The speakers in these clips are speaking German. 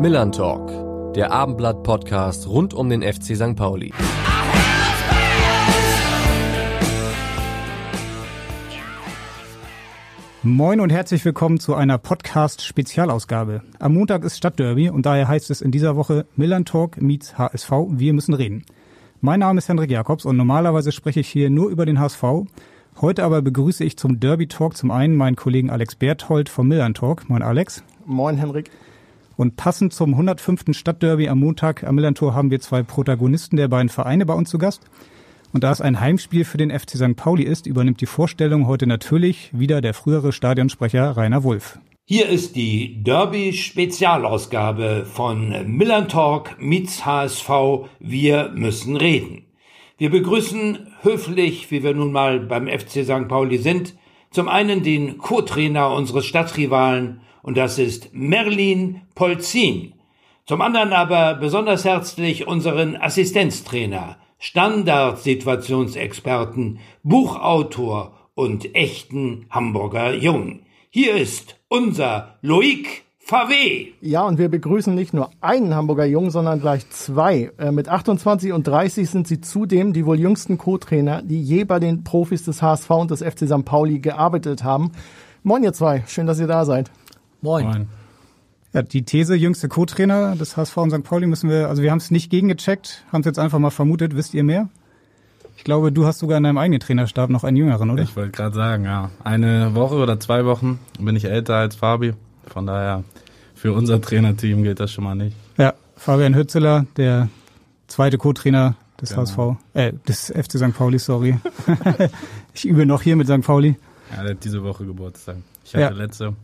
Millern Talk, der Abendblatt-Podcast rund um den FC St. Pauli. Moin und herzlich willkommen zu einer Podcast-Spezialausgabe. Am Montag ist Stadtderby und daher heißt es in dieser Woche Millern Talk meets HSV. Wir müssen reden. Mein Name ist Hendrik Jakobs und normalerweise spreche ich hier nur über den HSV. Heute aber begrüße ich zum Derby Talk zum einen meinen Kollegen Alex Berthold vom Millern Talk. Moin Alex. Moin Henrik. Und passend zum 105. Stadtderby am Montag am Millern Tor haben wir zwei Protagonisten der beiden Vereine bei uns zu Gast. Und da es ein Heimspiel für den FC St. Pauli ist, übernimmt die Vorstellung heute natürlich wieder der frühere Stadionsprecher Rainer Wulff. Hier ist die Derby-Spezialausgabe von Millern Talk meets HSV. Wir müssen reden. Wir begrüßen höflich, wie wir nun mal beim FC St. Pauli sind, zum einen den Co-Trainer unseres Stadtrivalen und das ist Merlin Polzin. Zum anderen aber besonders herzlich unseren Assistenztrainer Standardsituationsexperten, Buchautor und echten Hamburger Jung. Hier ist unser Loic Favé. Ja, und wir begrüßen nicht nur einen Hamburger Jung, sondern gleich zwei. Äh, mit 28 und 30 sind sie zudem die wohl jüngsten Co-Trainer, die je bei den Profis des HSV und des FC St. Pauli gearbeitet haben. Moin ihr zwei, schön, dass ihr da seid. Moin. Moin. Ja, die These jüngste Co-Trainer des HSV und St. Pauli müssen wir, also wir haben es nicht gegengecheckt, haben es jetzt einfach mal vermutet. Wisst ihr mehr? Ich glaube, du hast sogar in deinem eigenen Trainerstab noch einen Jüngeren, oder? Ich wollte gerade sagen, ja. Eine Woche oder zwei Wochen bin ich älter als Fabi. Von daher, für unser Trainerteam gilt das schon mal nicht. Ja, Fabian Hützeler, der zweite Co-Trainer des genau. HSV, äh, des FC St. Pauli, sorry. ich übe noch hier mit St. Pauli. Ja, der hat diese Woche Geburtstag. Ich hatte ja. letzte.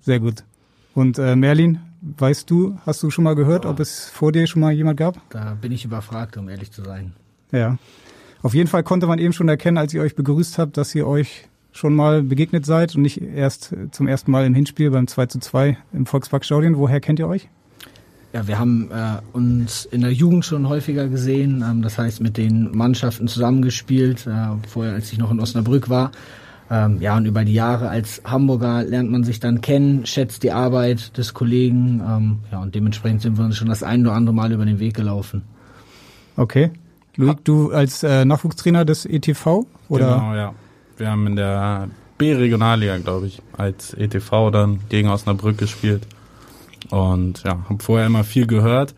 Sehr gut. Und äh, Merlin, weißt du, hast du schon mal gehört, oh. ob es vor dir schon mal jemand gab? Da bin ich überfragt, um ehrlich zu sein. Ja. Auf jeden Fall konnte man eben schon erkennen, als ihr euch begrüßt habt, dass ihr euch schon mal begegnet seid und nicht erst zum ersten Mal im Hinspiel beim 2 zu 2 im Volksparkstadion. Woher kennt ihr euch? Ja, wir haben äh, uns in der Jugend schon häufiger gesehen, ähm, das heißt mit den Mannschaften zusammengespielt, äh, vorher als ich noch in Osnabrück war. Ähm, ja, und über die Jahre als Hamburger lernt man sich dann kennen, schätzt die Arbeit des Kollegen. Ähm, ja, und dementsprechend sind wir uns schon das ein oder andere Mal über den Weg gelaufen. Okay. Luik, du als äh, Nachwuchstrainer des ETV? Oder? Genau, ja. Wir haben in der B-Regionalliga, glaube ich, als ETV dann gegen Osnabrück gespielt. Und ja, habe vorher immer viel gehört,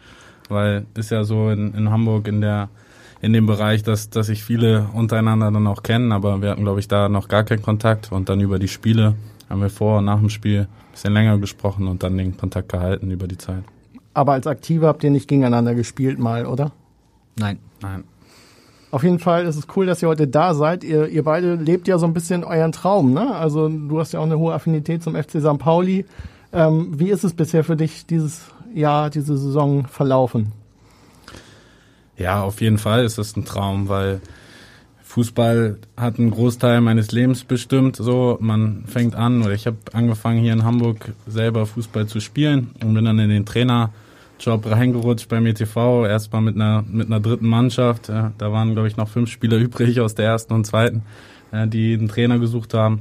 weil ist ja so in, in Hamburg in der in dem Bereich, dass, dass sich viele untereinander dann auch kennen, aber wir hatten, glaube ich, da noch gar keinen Kontakt und dann über die Spiele haben wir vor und nach dem Spiel ein bisschen länger gesprochen und dann den Kontakt gehalten über die Zeit. Aber als Aktive habt ihr nicht gegeneinander gespielt mal, oder? Nein. Nein. Auf jeden Fall ist es cool, dass ihr heute da seid. Ihr, ihr beide lebt ja so ein bisschen euren Traum, ne? Also du hast ja auch eine hohe Affinität zum FC St. Pauli. Ähm, wie ist es bisher für dich dieses Jahr, diese Saison verlaufen? Ja, auf jeden Fall ist das ein Traum, weil Fußball hat einen Großteil meines Lebens bestimmt. So, man fängt an, oder ich habe angefangen hier in Hamburg selber Fußball zu spielen und bin dann in den Trainerjob reingerutscht beim ETV. Erstmal mit einer mit einer dritten Mannschaft. Ja, da waren glaube ich noch fünf Spieler übrig aus der ersten und zweiten, ja, die einen Trainer gesucht haben.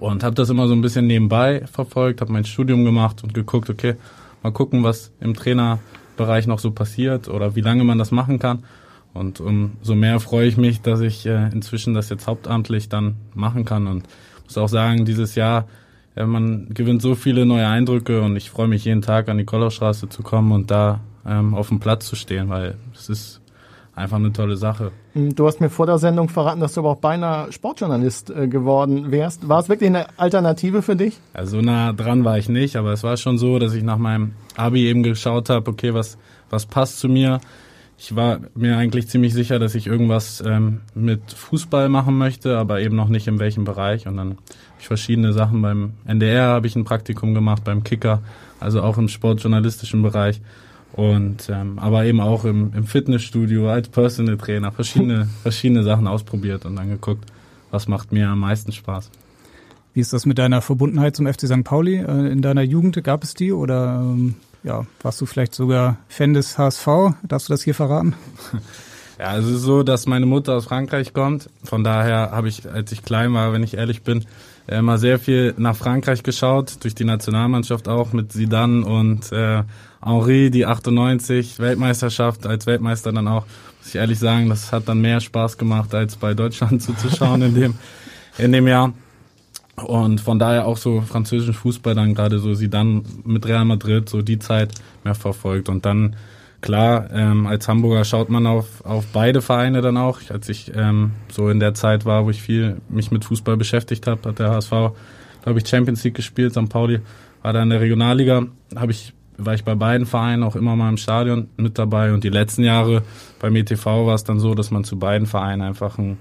Und habe das immer so ein bisschen nebenbei verfolgt, habe mein Studium gemacht und geguckt, okay, mal gucken, was im Trainer Bereich noch so passiert oder wie lange man das machen kann. Und umso mehr freue ich mich, dass ich äh, inzwischen das jetzt hauptamtlich dann machen kann. Und muss auch sagen, dieses Jahr, ja, man gewinnt so viele neue Eindrücke und ich freue mich jeden Tag an die Kollaustraße zu kommen und da ähm, auf dem Platz zu stehen, weil es ist einfach eine tolle Sache. Hm, du hast mir vor der Sendung verraten, dass du aber auch beinahe Sportjournalist äh, geworden wärst. War es wirklich eine Alternative für dich? Ja, so nah dran war ich nicht, aber es war schon so, dass ich nach meinem Abi eben geschaut habe, okay, was, was passt zu mir. Ich war mir eigentlich ziemlich sicher, dass ich irgendwas ähm, mit Fußball machen möchte, aber eben noch nicht in welchem Bereich. Und dann habe ich verschiedene Sachen beim NDR habe ich ein Praktikum gemacht, beim Kicker, also auch im sportjournalistischen Bereich. Und ähm, aber eben auch im, im Fitnessstudio als Personal Trainer verschiedene, verschiedene Sachen ausprobiert und dann geguckt, was macht mir am meisten Spaß. Wie ist das mit deiner Verbundenheit zum FC St. Pauli? Äh, in deiner Jugend gab es die oder ähm, ja, warst du vielleicht sogar Fan des HSV? Darfst du das hier verraten? Ja, es ist so, dass meine Mutter aus Frankreich kommt. Von daher habe ich, als ich klein war, wenn ich ehrlich bin, äh, immer sehr viel nach Frankreich geschaut, durch die Nationalmannschaft auch mit Zidane und äh, Henri, die 98 Weltmeisterschaft als Weltmeister dann auch. Muss ich ehrlich sagen, das hat dann mehr Spaß gemacht, als bei Deutschland zuzuschauen in dem, in dem Jahr. Und von daher auch so französischen Fußball dann gerade so sie dann mit Real Madrid so die Zeit mehr verfolgt. Und dann klar, ähm, als Hamburger schaut man auf, auf beide Vereine dann auch. Als ich ähm, so in der Zeit war, wo ich viel mich mit Fußball beschäftigt habe, hat der HSV, glaube ich, Champions League gespielt, St. Pauli war da in der Regionalliga, habe ich war ich bei beiden Vereinen auch immer mal im Stadion mit dabei und die letzten Jahre beim ETV war es dann so, dass man zu beiden Vereinen einfach einen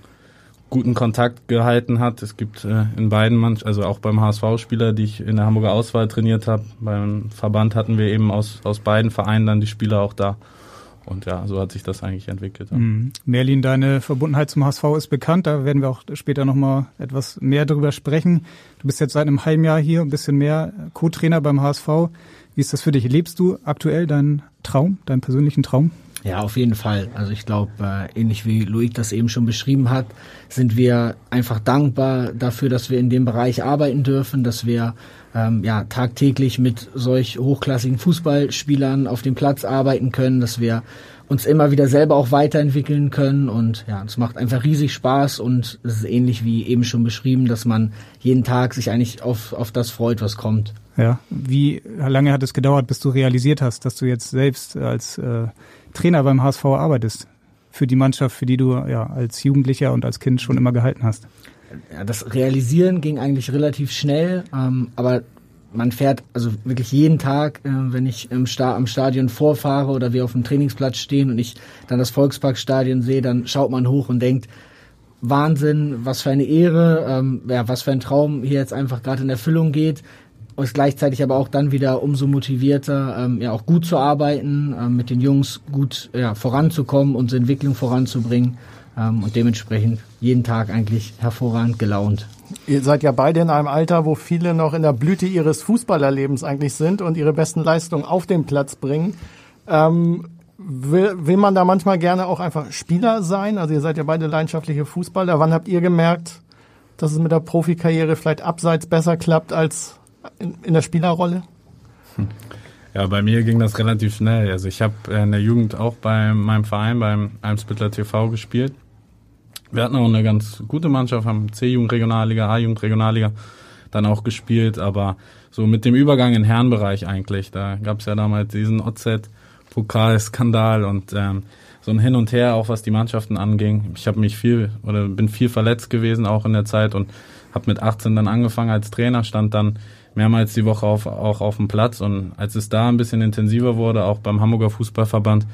guten Kontakt gehalten hat. Es gibt äh, in beiden Mann, also auch beim HSV-Spieler, die ich in der Hamburger Auswahl trainiert habe. Beim Verband hatten wir eben aus, aus beiden Vereinen dann die Spieler auch da. Und ja, so hat sich das eigentlich entwickelt. Ja. Mhm. Merlin, deine Verbundenheit zum HSV ist bekannt. Da werden wir auch später nochmal etwas mehr drüber sprechen. Du bist jetzt seit einem halben Jahr hier, ein bisschen mehr Co-Trainer beim HSV. Wie ist das für dich? Lebst du aktuell deinen Traum, deinen persönlichen Traum? Ja, auf jeden Fall. Also ich glaube, äh, ähnlich wie Loic das eben schon beschrieben hat, sind wir einfach dankbar dafür, dass wir in dem Bereich arbeiten dürfen, dass wir ähm, ja tagtäglich mit solch hochklassigen Fußballspielern auf dem Platz arbeiten können, dass wir uns immer wieder selber auch weiterentwickeln können und ja, es macht einfach riesig Spaß und es ist ähnlich wie eben schon beschrieben, dass man jeden Tag sich eigentlich auf, auf das freut, was kommt. Ja, wie lange hat es gedauert, bis du realisiert hast, dass du jetzt selbst als äh, Trainer beim HSV arbeitest? Für die Mannschaft, für die du ja als Jugendlicher und als Kind schon immer gehalten hast? Ja, das Realisieren ging eigentlich relativ schnell, ähm, aber man fährt also wirklich jeden Tag, äh, wenn ich im Sta am Stadion vorfahre oder wir auf dem Trainingsplatz stehen und ich dann das Volksparkstadion sehe, dann schaut man hoch und denkt, Wahnsinn, was für eine Ehre, ähm, ja, was für ein Traum hier jetzt einfach gerade in Erfüllung geht. Und ist gleichzeitig aber auch dann wieder umso motivierter, ähm, ja auch gut zu arbeiten, ähm, mit den Jungs gut ja, voranzukommen, unsere Entwicklung voranzubringen ähm, und dementsprechend jeden Tag eigentlich hervorragend gelaunt. Ihr seid ja beide in einem Alter, wo viele noch in der Blüte ihres Fußballerlebens eigentlich sind und ihre besten Leistungen auf den Platz bringen. Ähm, will, will man da manchmal gerne auch einfach Spieler sein? Also ihr seid ja beide leidenschaftliche Fußballer. Wann habt ihr gemerkt, dass es mit der Profikarriere vielleicht abseits besser klappt als in, in der Spielerrolle? Ja, bei mir ging das relativ schnell. Also ich habe in der Jugend auch bei meinem Verein, beim Eimsbittler TV gespielt. Wir hatten auch eine ganz gute Mannschaft, haben C-Jugend Regionalliga, A-Jugend Regionalliga dann auch gespielt, aber so mit dem Übergang in Herrenbereich eigentlich, da gab es ja damals diesen OZ-Pokalskandal und ähm, so ein Hin und Her, auch was die Mannschaften anging. Ich habe mich viel oder bin viel verletzt gewesen auch in der Zeit und habe mit 18 dann angefangen als Trainer, stand dann mehrmals die Woche auf, auch auf dem Platz. Und als es da ein bisschen intensiver wurde, auch beim Hamburger Fußballverband,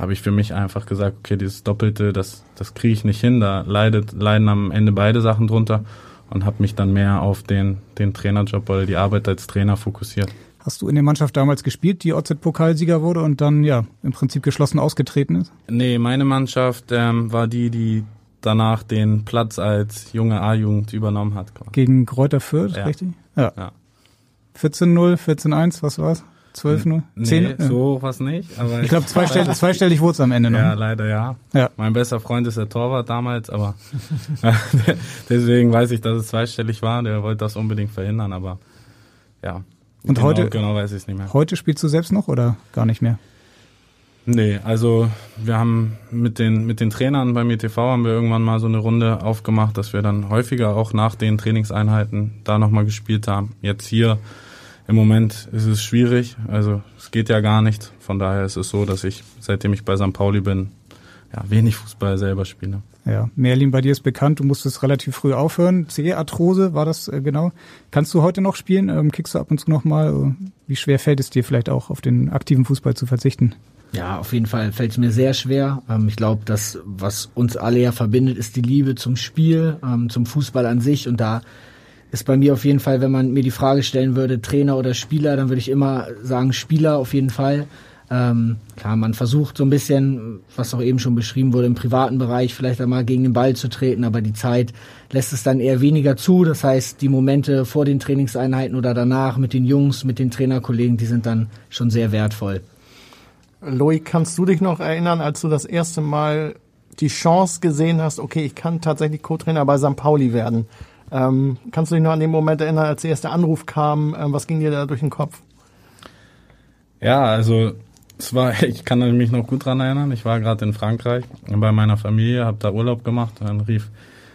habe ich für mich einfach gesagt, okay, dieses Doppelte, das, das kriege ich nicht hin. Da leidet, leiden am Ende beide Sachen drunter und habe mich dann mehr auf den, den Trainerjob oder die Arbeit als Trainer fokussiert. Hast du in der Mannschaft damals gespielt, die OZ-Pokalsieger wurde und dann ja im Prinzip geschlossen ausgetreten ist? Nee, meine Mannschaft ähm, war die, die danach den Platz als junge A-Jugend übernommen hat. Gegen Kräuter Fürth, ja. richtig? Ja. ja. 14-0, 14-1, was war's? 12-0? Nee, 10? so hoch was nicht. Aber ich glaube, zweistellig, zweistellig wurde es am Ende noch. Ja, leider ja. ja. Mein bester Freund ist der Torwart damals, aber deswegen weiß ich, dass es zweistellig war. Der wollte das unbedingt verhindern, aber ja. Und genau, heute, genau weiß ich es nicht mehr. Heute spielst du selbst noch oder gar nicht mehr? Nee, also wir haben mit den, mit den Trainern beim ETV haben wir irgendwann mal so eine Runde aufgemacht, dass wir dann häufiger auch nach den Trainingseinheiten da nochmal gespielt haben. Jetzt hier im Moment ist es schwierig, also es geht ja gar nicht. Von daher ist es so, dass ich, seitdem ich bei St. Pauli bin, ja, wenig Fußball selber spiele. Ja, Merlin, bei dir ist bekannt, du musstest relativ früh aufhören. C-Arthrose war das äh, genau. Kannst du heute noch spielen? Ähm, kickst du ab und zu nochmal? Wie schwer fällt es dir vielleicht auch, auf den aktiven Fußball zu verzichten? Ja, auf jeden Fall fällt es mir sehr schwer. Ähm, ich glaube, das, was uns alle ja verbindet, ist die Liebe zum Spiel, ähm, zum Fußball an sich. Und da ist bei mir auf jeden Fall, wenn man mir die Frage stellen würde, Trainer oder Spieler, dann würde ich immer sagen Spieler auf jeden Fall. Ähm, klar, man versucht so ein bisschen, was auch eben schon beschrieben wurde, im privaten Bereich vielleicht einmal gegen den Ball zu treten, aber die Zeit lässt es dann eher weniger zu. Das heißt, die Momente vor den Trainingseinheiten oder danach mit den Jungs, mit den Trainerkollegen, die sind dann schon sehr wertvoll. Loic, kannst du dich noch erinnern, als du das erste Mal die Chance gesehen hast, okay, ich kann tatsächlich Co-Trainer bei St. Pauli werden? Ähm, kannst du dich noch an den Moment erinnern, als der erste Anruf kam? Ähm, was ging dir da durch den Kopf? Ja, also es war, ich kann mich noch gut dran erinnern. Ich war gerade in Frankreich bei meiner Familie, habe da Urlaub gemacht. Dann rief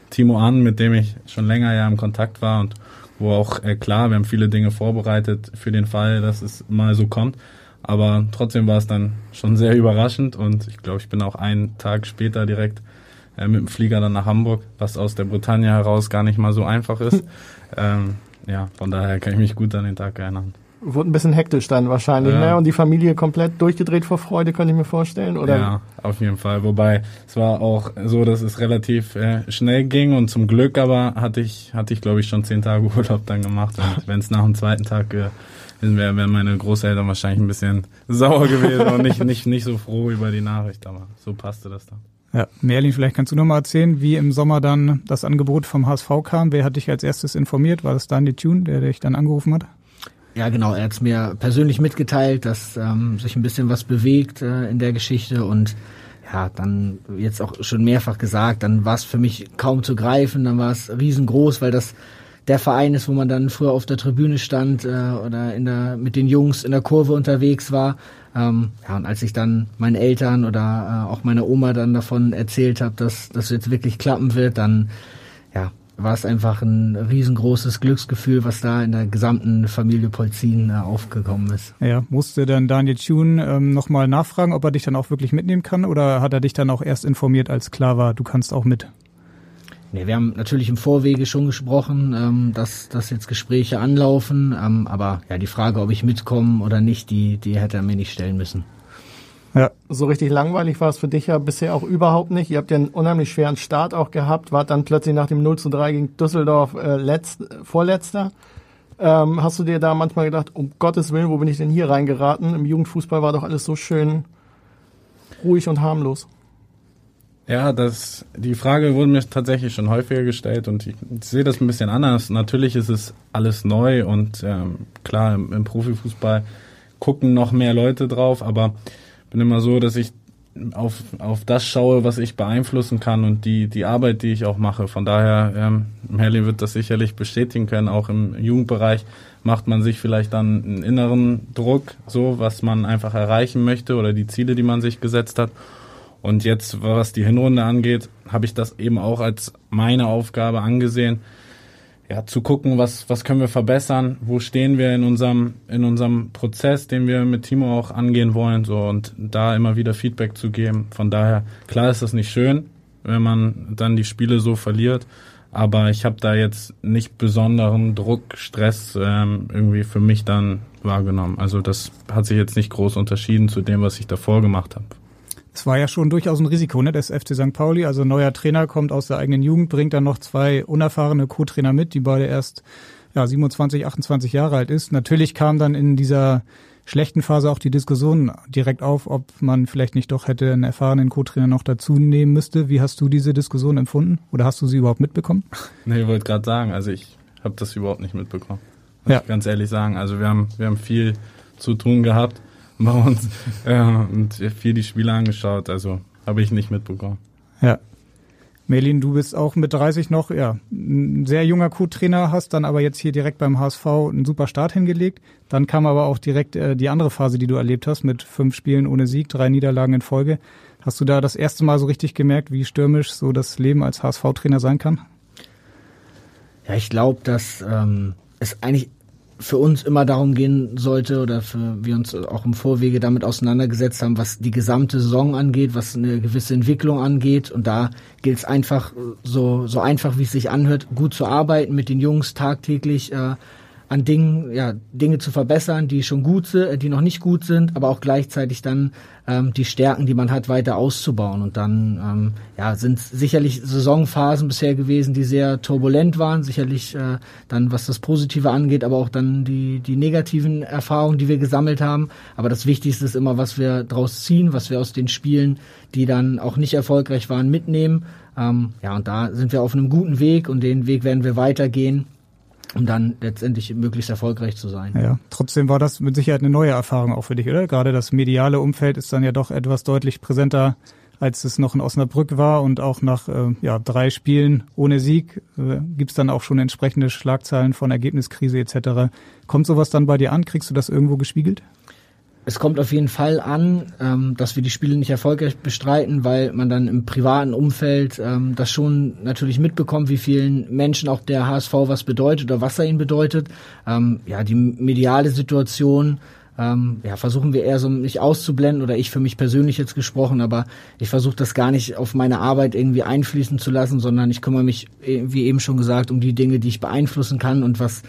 Timo an, mit dem ich schon länger ja im Kontakt war und wo auch äh, klar, wir haben viele Dinge vorbereitet für den Fall, dass es mal so kommt. Aber trotzdem war es dann schon sehr überraschend und ich glaube, ich bin auch einen Tag später direkt äh, mit dem Flieger dann nach Hamburg, was aus der Bretagne heraus gar nicht mal so einfach ist. ähm, ja, von daher kann ich mich gut an den Tag erinnern. Wurde ein bisschen hektisch dann wahrscheinlich, ja. ne? Und die Familie komplett durchgedreht vor Freude, könnte ich mir vorstellen, oder? Ja, auf jeden Fall. Wobei es war auch so, dass es relativ äh, schnell ging und zum Glück aber hatte ich, hatte ich glaube ich schon zehn Tage Urlaub dann gemacht. Und wenn es nach dem zweiten Tag äh, wäre, wären meine Großeltern wahrscheinlich ein bisschen sauer gewesen und nicht, nicht, nicht so froh über die Nachricht, aber so passte das dann. Ja, Merlin, vielleicht kannst du noch mal erzählen, wie im Sommer dann das Angebot vom HSV kam. Wer hat dich als erstes informiert? War das Daniel Tune, der dich dann angerufen hat? Ja, genau. Er hat es mir persönlich mitgeteilt, dass ähm, sich ein bisschen was bewegt äh, in der Geschichte und ja, dann jetzt auch schon mehrfach gesagt, dann war es für mich kaum zu greifen, dann war es riesengroß, weil das der Verein ist, wo man dann früher auf der Tribüne stand äh, oder in der mit den Jungs in der Kurve unterwegs war. Ähm, ja, und als ich dann meinen Eltern oder äh, auch meiner Oma dann davon erzählt habe, dass das jetzt wirklich klappen wird, dann ja, war es einfach ein riesengroßes Glücksgefühl, was da in der gesamten Familie Polzin äh, aufgekommen ist. Ja, musste dann Daniel Thune ähm, nochmal nachfragen, ob er dich dann auch wirklich mitnehmen kann oder hat er dich dann auch erst informiert, als klar war, du kannst auch mit? Nee, wir haben natürlich im Vorwege schon gesprochen, ähm, dass, dass jetzt Gespräche anlaufen, ähm, aber ja, die Frage, ob ich mitkomme oder nicht, die, die hätte er mir nicht stellen müssen. Ja. So richtig langweilig war es für dich ja bisher auch überhaupt nicht. Ihr habt ja einen unheimlich schweren Start auch gehabt, wart dann plötzlich nach dem 0 zu 3 gegen Düsseldorf äh, letzt, vorletzter. Ähm, hast du dir da manchmal gedacht, um Gottes Willen, wo bin ich denn hier reingeraten? Im Jugendfußball war doch alles so schön ruhig und harmlos. Ja, das, die Frage wurde mir tatsächlich schon häufiger gestellt und ich, sehe das ein bisschen anders. Natürlich ist es alles neu und ähm, klar, im, im Profifußball gucken noch mehr Leute drauf, aber bin immer so, dass ich auf, auf das schaue, was ich beeinflussen kann und die, die Arbeit, die ich auch mache. Von daher, ähm, Merlin wird das sicherlich bestätigen können, auch im Jugendbereich macht man sich vielleicht dann einen inneren Druck, so was man einfach erreichen möchte oder die Ziele, die man sich gesetzt hat. Und jetzt, was die Hinrunde angeht, habe ich das eben auch als meine Aufgabe angesehen, ja, zu gucken, was, was können wir verbessern, wo stehen wir in unserem, in unserem Prozess, den wir mit Timo auch angehen wollen, so, und da immer wieder Feedback zu geben. Von daher, klar ist das nicht schön, wenn man dann die Spiele so verliert, aber ich habe da jetzt nicht besonderen Druck, Stress ähm, irgendwie für mich dann wahrgenommen. Also das hat sich jetzt nicht groß unterschieden zu dem, was ich davor gemacht habe. Es war ja schon durchaus ein Risiko, ne, des FC St. Pauli. Also neuer Trainer kommt aus der eigenen Jugend, bringt dann noch zwei unerfahrene Co-Trainer mit, die beide erst ja, 27, 28 Jahre alt ist. Natürlich kam dann in dieser schlechten Phase auch die Diskussion direkt auf, ob man vielleicht nicht doch hätte einen erfahrenen Co-Trainer noch dazu nehmen müsste. Wie hast du diese Diskussion empfunden? Oder hast du sie überhaupt mitbekommen? Nee, ich wollte gerade sagen, also ich habe das überhaupt nicht mitbekommen. Muss ja. ich ganz ehrlich sagen. Also wir haben, wir haben viel zu tun gehabt bei uns äh, und viel die Spiele angeschaut. Also habe ich nicht mitbekommen. Ja. Merlin, du bist auch mit 30 noch, ja, ein sehr junger Co-Trainer, hast dann aber jetzt hier direkt beim HSV einen super Start hingelegt. Dann kam aber auch direkt äh, die andere Phase, die du erlebt hast, mit fünf Spielen ohne Sieg, drei Niederlagen in Folge. Hast du da das erste Mal so richtig gemerkt, wie stürmisch so das Leben als HSV-Trainer sein kann? Ja, ich glaube, dass ähm, es eigentlich für uns immer darum gehen sollte oder für wir uns auch im Vorwege damit auseinandergesetzt haben, was die gesamte Saison angeht, was eine gewisse Entwicklung angeht. Und da gilt es einfach so, so einfach, wie es sich anhört, gut zu arbeiten, mit den Jungs tagtäglich äh, an Dingen, ja, Dinge zu verbessern, die schon gut sind, äh, die noch nicht gut sind, aber auch gleichzeitig dann ähm, die Stärken, die man hat, weiter auszubauen. Und dann ähm, ja, sind sicherlich Saisonphasen bisher gewesen, die sehr turbulent waren, sicherlich äh, dann, was das Positive angeht, aber auch dann die, die negativen Erfahrungen, die wir gesammelt haben. Aber das Wichtigste ist immer, was wir draus ziehen, was wir aus den Spielen, die dann auch nicht erfolgreich waren, mitnehmen. Ähm, ja, und da sind wir auf einem guten Weg und den Weg werden wir weitergehen um dann letztendlich möglichst erfolgreich zu sein. Ja, trotzdem war das mit Sicherheit eine neue Erfahrung auch für dich, oder? Gerade das mediale Umfeld ist dann ja doch etwas deutlich präsenter als es noch in Osnabrück war und auch nach äh, ja, drei Spielen ohne Sieg äh, gibt dann auch schon entsprechende Schlagzeilen von Ergebniskrise etc. Kommt sowas dann bei dir an? Kriegst du das irgendwo gespiegelt? Es kommt auf jeden Fall an, ähm, dass wir die Spiele nicht erfolgreich bestreiten, weil man dann im privaten Umfeld ähm, das schon natürlich mitbekommt, wie vielen Menschen auch der HSV was bedeutet oder was er ihnen bedeutet. Ähm, ja, die mediale Situation ähm, ja, versuchen wir eher so nicht auszublenden oder ich für mich persönlich jetzt gesprochen, aber ich versuche das gar nicht auf meine Arbeit irgendwie einfließen zu lassen, sondern ich kümmere mich, äh, wie eben schon gesagt, um die Dinge, die ich beeinflussen kann und was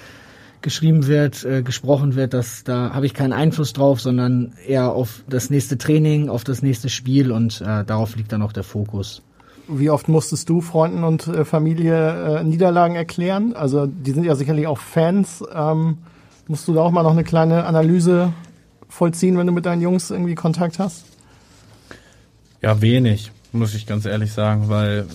geschrieben wird, äh, gesprochen wird, dass da habe ich keinen Einfluss drauf, sondern eher auf das nächste Training, auf das nächste Spiel und äh, darauf liegt dann auch der Fokus. Wie oft musstest du Freunden und äh, Familie äh, Niederlagen erklären? Also die sind ja sicherlich auch Fans. Ähm Musst du da auch mal noch eine kleine Analyse vollziehen, wenn du mit deinen Jungs irgendwie Kontakt hast? Ja, wenig, muss ich ganz ehrlich sagen, weil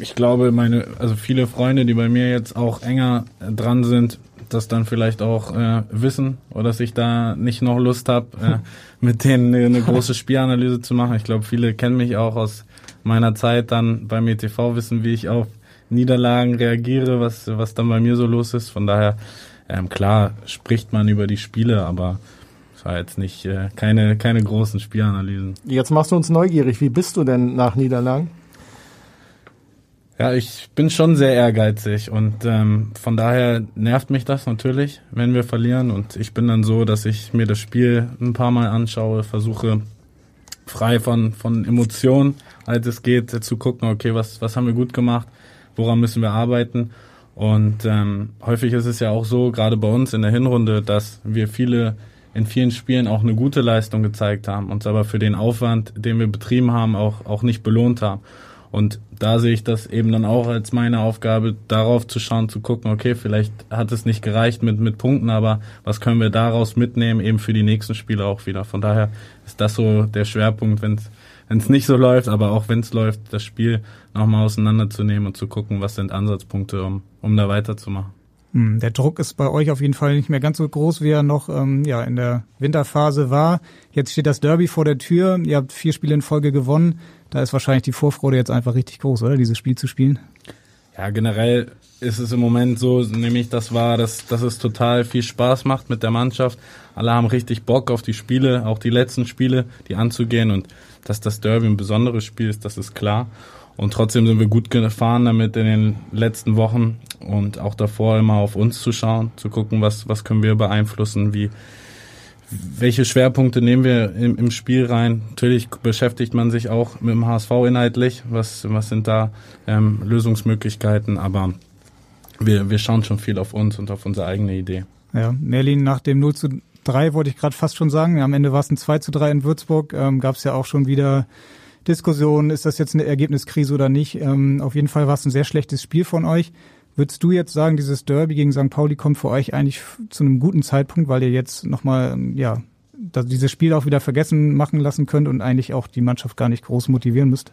ich glaube, meine, also viele Freunde, die bei mir jetzt auch enger dran sind, das dann vielleicht auch äh, wissen oder dass ich da nicht noch Lust habe, äh, mit denen eine, eine große Spielanalyse zu machen. Ich glaube, viele kennen mich auch aus meiner Zeit dann beim ETV, wissen, wie ich auf Niederlagen reagiere, was, was dann bei mir so los ist. Von daher ähm, klar spricht man über die Spiele, aber es war jetzt nicht äh, keine, keine großen Spielanalysen. Jetzt machst du uns neugierig. Wie bist du denn nach Niederlagen? Ja, ich bin schon sehr ehrgeizig und ähm, von daher nervt mich das natürlich, wenn wir verlieren. Und ich bin dann so, dass ich mir das Spiel ein paar Mal anschaue, versuche frei von, von Emotionen, als es geht, zu gucken, okay, was, was haben wir gut gemacht, woran müssen wir arbeiten und ähm, häufig ist es ja auch so, gerade bei uns in der Hinrunde, dass wir viele in vielen Spielen auch eine gute Leistung gezeigt haben, uns aber für den Aufwand, den wir betrieben haben, auch, auch nicht belohnt haben. Und da sehe ich das eben dann auch als meine Aufgabe, darauf zu schauen, zu gucken, okay, vielleicht hat es nicht gereicht mit, mit Punkten, aber was können wir daraus mitnehmen, eben für die nächsten Spiele auch wieder. Von daher ist das so der Schwerpunkt, wenn es wenn es nicht so läuft, aber auch wenn es läuft, das Spiel nochmal auseinanderzunehmen und zu gucken, was sind Ansatzpunkte, um, um da weiterzumachen. Hm, der Druck ist bei euch auf jeden Fall nicht mehr ganz so groß, wie er noch ähm, ja, in der Winterphase war. Jetzt steht das Derby vor der Tür. Ihr habt vier Spiele in Folge gewonnen. Da ist wahrscheinlich die Vorfreude jetzt einfach richtig groß, oder? Dieses Spiel zu spielen. Ja, generell ist es im Moment so, nämlich das war, dass, dass es total viel Spaß macht mit der Mannschaft. Alle haben richtig Bock auf die Spiele, auch die letzten Spiele, die anzugehen und dass das Derby ein besonderes Spiel ist, das ist klar. Und trotzdem sind wir gut gefahren damit in den letzten Wochen und auch davor immer auf uns zu schauen, zu gucken, was, was können wir beeinflussen, wie, welche Schwerpunkte nehmen wir im, im Spiel rein. Natürlich beschäftigt man sich auch mit dem HSV inhaltlich, was, was sind da ähm, Lösungsmöglichkeiten, aber wir, wir schauen schon viel auf uns und auf unsere eigene Idee. Ja, Merlin, nach dem 0 zu 3 wollte ich gerade fast schon sagen. Am Ende war es ein 2 zu 3 in Würzburg. Ähm, Gab es ja auch schon wieder Diskussionen, ist das jetzt eine Ergebniskrise oder nicht. Ähm, auf jeden Fall war es ein sehr schlechtes Spiel von euch. Würdest du jetzt sagen, dieses Derby gegen St. Pauli kommt für euch eigentlich zu einem guten Zeitpunkt, weil ihr jetzt nochmal, ja, dieses Spiel auch wieder vergessen machen lassen könnt und eigentlich auch die Mannschaft gar nicht groß motivieren müsst?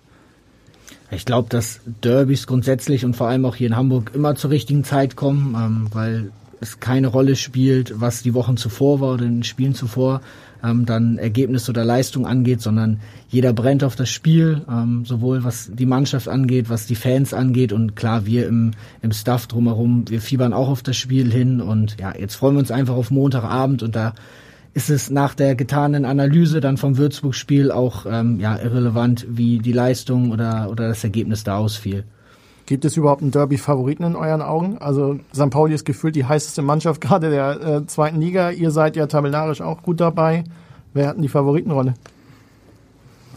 Ich glaube, dass Derbys grundsätzlich und vor allem auch hier in Hamburg immer zur richtigen Zeit kommen, ähm, weil es keine Rolle spielt, was die Wochen zuvor war oder in den Spielen zuvor ähm, dann Ergebnis oder Leistung angeht, sondern jeder brennt auf das Spiel, ähm, sowohl was die Mannschaft angeht, was die Fans angeht und klar, wir im, im Staff drumherum, wir fiebern auch auf das Spiel hin und ja, jetzt freuen wir uns einfach auf Montagabend und da ist es nach der getanen Analyse dann vom Würzburg-Spiel auch ähm, ja, irrelevant, wie die Leistung oder, oder das Ergebnis da ausfiel. Gibt es überhaupt einen Derby-Favoriten in euren Augen? Also St. Pauli ist gefühlt die heißeste Mannschaft gerade der äh, zweiten Liga. Ihr seid ja tabellarisch auch gut dabei. Wer hat denn die Favoritenrolle?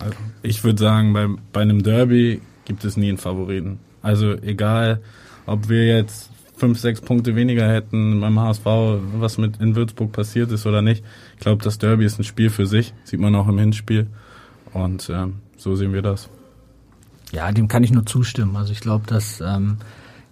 Also ich würde sagen, bei, bei einem Derby gibt es nie einen Favoriten. Also egal, ob wir jetzt fünf, sechs Punkte weniger hätten beim HSV, was mit in Würzburg passiert ist oder nicht. Ich glaube, das Derby ist ein Spiel für sich, sieht man auch im Hinspiel. Und ähm, so sehen wir das. Ja, dem kann ich nur zustimmen. Also ich glaube, dass ähm,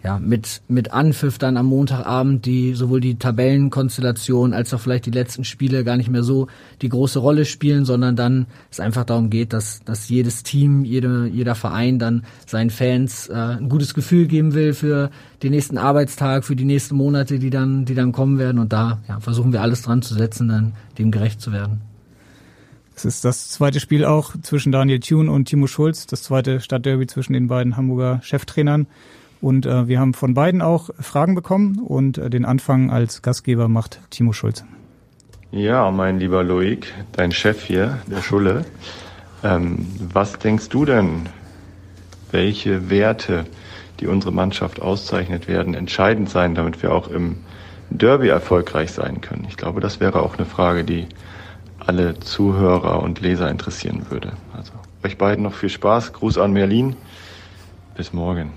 ja mit mit Anpfiff dann am Montagabend die sowohl die Tabellenkonstellation als auch vielleicht die letzten Spiele gar nicht mehr so die große Rolle spielen, sondern dann es einfach darum geht, dass dass jedes Team, jede, jeder Verein dann seinen Fans äh, ein gutes Gefühl geben will für den nächsten Arbeitstag, für die nächsten Monate, die dann die dann kommen werden und da ja, versuchen wir alles dran zu setzen, dann dem gerecht zu werden. Es ist das zweite Spiel auch zwischen Daniel Thune und Timo Schulz, das zweite Stadtderby zwischen den beiden Hamburger Cheftrainern. Und äh, wir haben von beiden auch Fragen bekommen und äh, den Anfang als Gastgeber macht Timo Schulz. Ja, mein lieber Loic, dein Chef hier, der Schulle. Ähm, was denkst du denn, welche Werte, die unsere Mannschaft auszeichnet werden, entscheidend sein, damit wir auch im Derby erfolgreich sein können? Ich glaube, das wäre auch eine Frage, die alle Zuhörer und Leser interessieren würde. Also euch beiden noch viel Spaß. Gruß an Merlin. Bis morgen.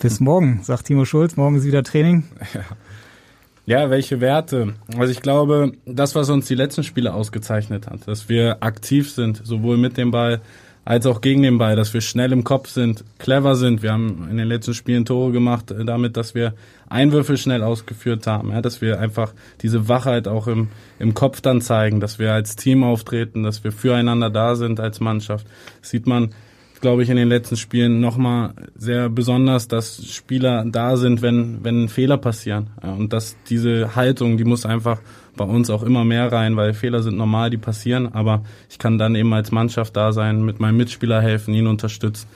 Bis morgen, sagt Timo Schulz. Morgen ist wieder Training. Ja. ja, welche Werte? Also ich glaube, das, was uns die letzten Spiele ausgezeichnet hat, dass wir aktiv sind, sowohl mit dem Ball als auch gegen den Ball, dass wir schnell im Kopf sind, clever sind. Wir haben in den letzten Spielen Tore gemacht, äh, damit, dass wir Einwürfe schnell ausgeführt haben, ja, dass wir einfach diese Wachheit auch im, im Kopf dann zeigen, dass wir als Team auftreten, dass wir füreinander da sind als Mannschaft. Das sieht man, glaube ich, in den letzten Spielen nochmal sehr besonders, dass Spieler da sind, wenn, wenn Fehler passieren. Und dass diese Haltung, die muss einfach bei uns auch immer mehr rein, weil Fehler sind normal, die passieren, aber ich kann dann eben als Mannschaft da sein, mit meinem Mitspieler helfen, ihn unterstützen.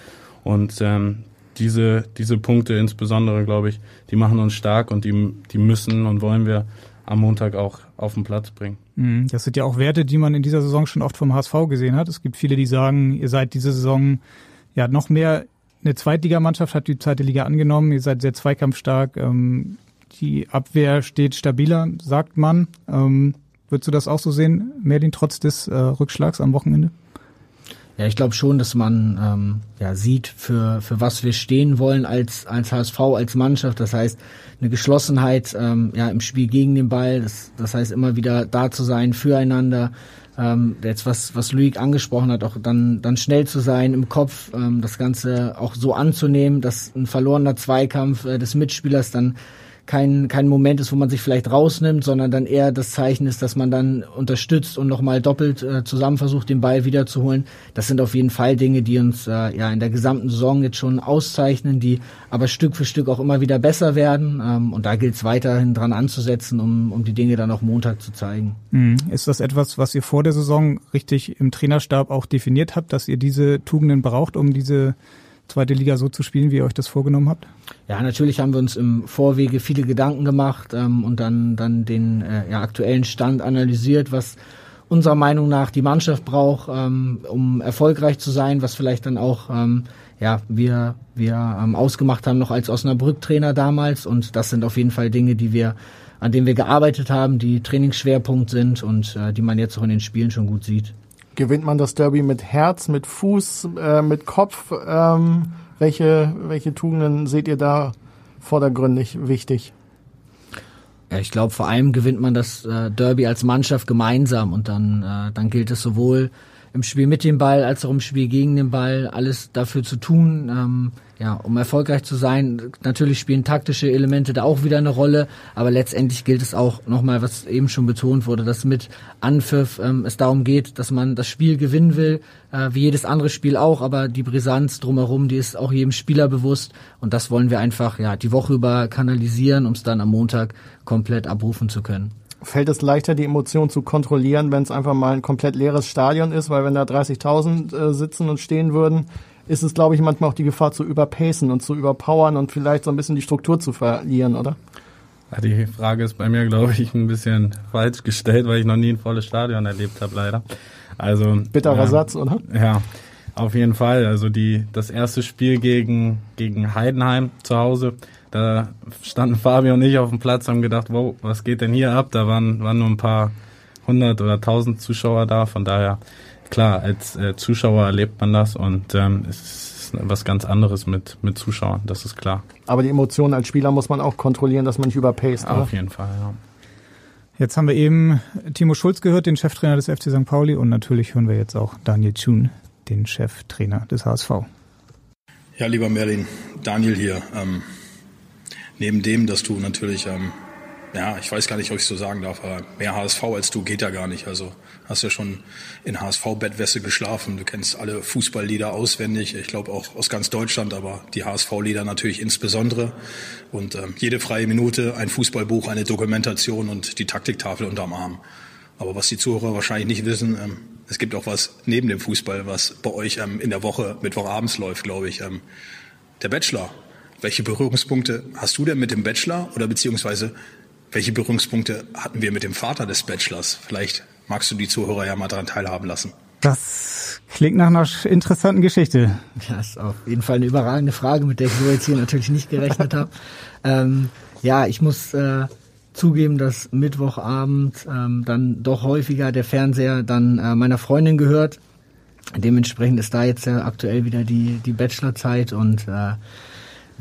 Und ähm, diese, diese Punkte insbesondere, glaube ich, die machen uns stark und die, die müssen und wollen wir am Montag auch auf den Platz bringen. Mhm, das sind ja auch Werte, die man in dieser Saison schon oft vom HSV gesehen hat. Es gibt viele, die sagen, ihr seid diese Saison ja noch mehr eine Zweitligamannschaft, hat die zweite Liga angenommen, ihr seid sehr zweikampfstark. Ähm, die Abwehr steht stabiler, sagt man. Ähm, würdest du das auch so sehen, Merlin, trotz des äh, Rückschlags am Wochenende? Ja, ich glaube schon, dass man ähm, ja sieht, für für was wir stehen wollen als als HSV als Mannschaft. Das heißt eine Geschlossenheit ähm, ja im Spiel gegen den Ball. Das, das heißt immer wieder da zu sein füreinander. Ähm, jetzt was was Luik angesprochen hat, auch dann dann schnell zu sein im Kopf, ähm, das Ganze auch so anzunehmen, dass ein verlorener Zweikampf äh, des Mitspielers dann kein, kein Moment ist, wo man sich vielleicht rausnimmt, sondern dann eher das Zeichen ist, dass man dann unterstützt und nochmal doppelt äh, zusammen versucht, den Ball wiederzuholen. Das sind auf jeden Fall Dinge, die uns äh, ja in der gesamten Saison jetzt schon auszeichnen, die aber Stück für Stück auch immer wieder besser werden. Ähm, und da gilt es weiterhin dran anzusetzen, um, um die Dinge dann auch Montag zu zeigen. Mhm. Ist das etwas, was ihr vor der Saison richtig im Trainerstab auch definiert habt, dass ihr diese Tugenden braucht, um diese zweite Liga so zu spielen, wie ihr euch das vorgenommen habt? Ja, natürlich haben wir uns im Vorwege viele Gedanken gemacht ähm, und dann, dann den äh, ja, aktuellen Stand analysiert, was unserer Meinung nach die Mannschaft braucht, ähm, um erfolgreich zu sein, was vielleicht dann auch ähm, ja, wir, wir ähm, ausgemacht haben noch als Osnabrück-Trainer damals und das sind auf jeden Fall Dinge, die wir an denen wir gearbeitet haben, die Trainingsschwerpunkt sind und äh, die man jetzt auch in den Spielen schon gut sieht. Gewinnt man das Derby mit Herz, mit Fuß, äh, mit Kopf? Ähm, welche, welche Tugenden seht ihr da vordergründig wichtig? Ja, ich glaube, vor allem gewinnt man das äh, Derby als Mannschaft gemeinsam und dann, äh, dann gilt es sowohl im Spiel mit dem Ball als auch im Spiel gegen den Ball alles dafür zu tun, ähm, ja, um erfolgreich zu sein. Natürlich spielen taktische Elemente da auch wieder eine Rolle, aber letztendlich gilt es auch nochmal, was eben schon betont wurde, dass mit Anpfiff ähm, es darum geht, dass man das Spiel gewinnen will, äh, wie jedes andere Spiel auch, aber die Brisanz drumherum, die ist auch jedem Spieler bewusst und das wollen wir einfach ja die Woche über kanalisieren, um es dann am Montag komplett abrufen zu können fällt es leichter, die Emotionen zu kontrollieren, wenn es einfach mal ein komplett leeres Stadion ist, weil wenn da 30.000 äh, sitzen und stehen würden, ist es, glaube ich, manchmal auch die Gefahr zu überpacen und zu überpowern und vielleicht so ein bisschen die Struktur zu verlieren, oder? Ja, die Frage ist bei mir, glaube ich, ein bisschen falsch gestellt, weil ich noch nie ein volles Stadion erlebt habe, leider. Also bitterer ja, Satz, oder? Ja, auf jeden Fall. Also die das erste Spiel gegen gegen Heidenheim zu Hause, da standen Fabio und ich auf dem Platz, haben gedacht, wow, was geht denn hier ab? Da waren, waren nur ein paar hundert oder tausend Zuschauer da. Von daher, klar, als äh, Zuschauer erlebt man das und ähm, es ist was ganz anderes mit, mit Zuschauern, das ist klar. Aber die Emotionen als Spieler muss man auch kontrollieren, dass man nicht überpaced. Auf jeden Fall, ja. Jetzt haben wir eben Timo Schulz gehört, den Cheftrainer des FC St. Pauli und natürlich hören wir jetzt auch Daniel Thun, den Cheftrainer des HSV. Ja, lieber Merlin, Daniel hier. Ähm neben dem, dass du natürlich, ähm, ja, ich weiß gar nicht, ob ich so sagen darf, aber mehr HSV als du geht ja gar nicht. Also hast ja schon in HSV-Bettwäsche geschlafen. Du kennst alle Fußballlieder auswendig. Ich glaube auch aus ganz Deutschland, aber die HSV-Lieder natürlich insbesondere. Und ähm, jede freie Minute ein Fußballbuch, eine Dokumentation und die Taktiktafel unterm Arm. Aber was die Zuhörer wahrscheinlich nicht wissen, ähm, es gibt auch was neben dem Fußball, was bei euch ähm, in der Woche, Mittwochabends läuft, glaube ich. Ähm, der Bachelor. Welche Berührungspunkte hast du denn mit dem Bachelor oder beziehungsweise welche Berührungspunkte hatten wir mit dem Vater des Bachelors? Vielleicht magst du die Zuhörer ja mal daran teilhaben lassen. Das klingt nach einer interessanten Geschichte. Das ist auf jeden Fall eine überragende Frage, mit der ich so jetzt hier natürlich nicht gerechnet habe. Ähm, ja, ich muss äh, zugeben, dass Mittwochabend ähm, dann doch häufiger der Fernseher dann äh, meiner Freundin gehört. Dementsprechend ist da jetzt ja aktuell wieder die, die Bachelorzeit und äh,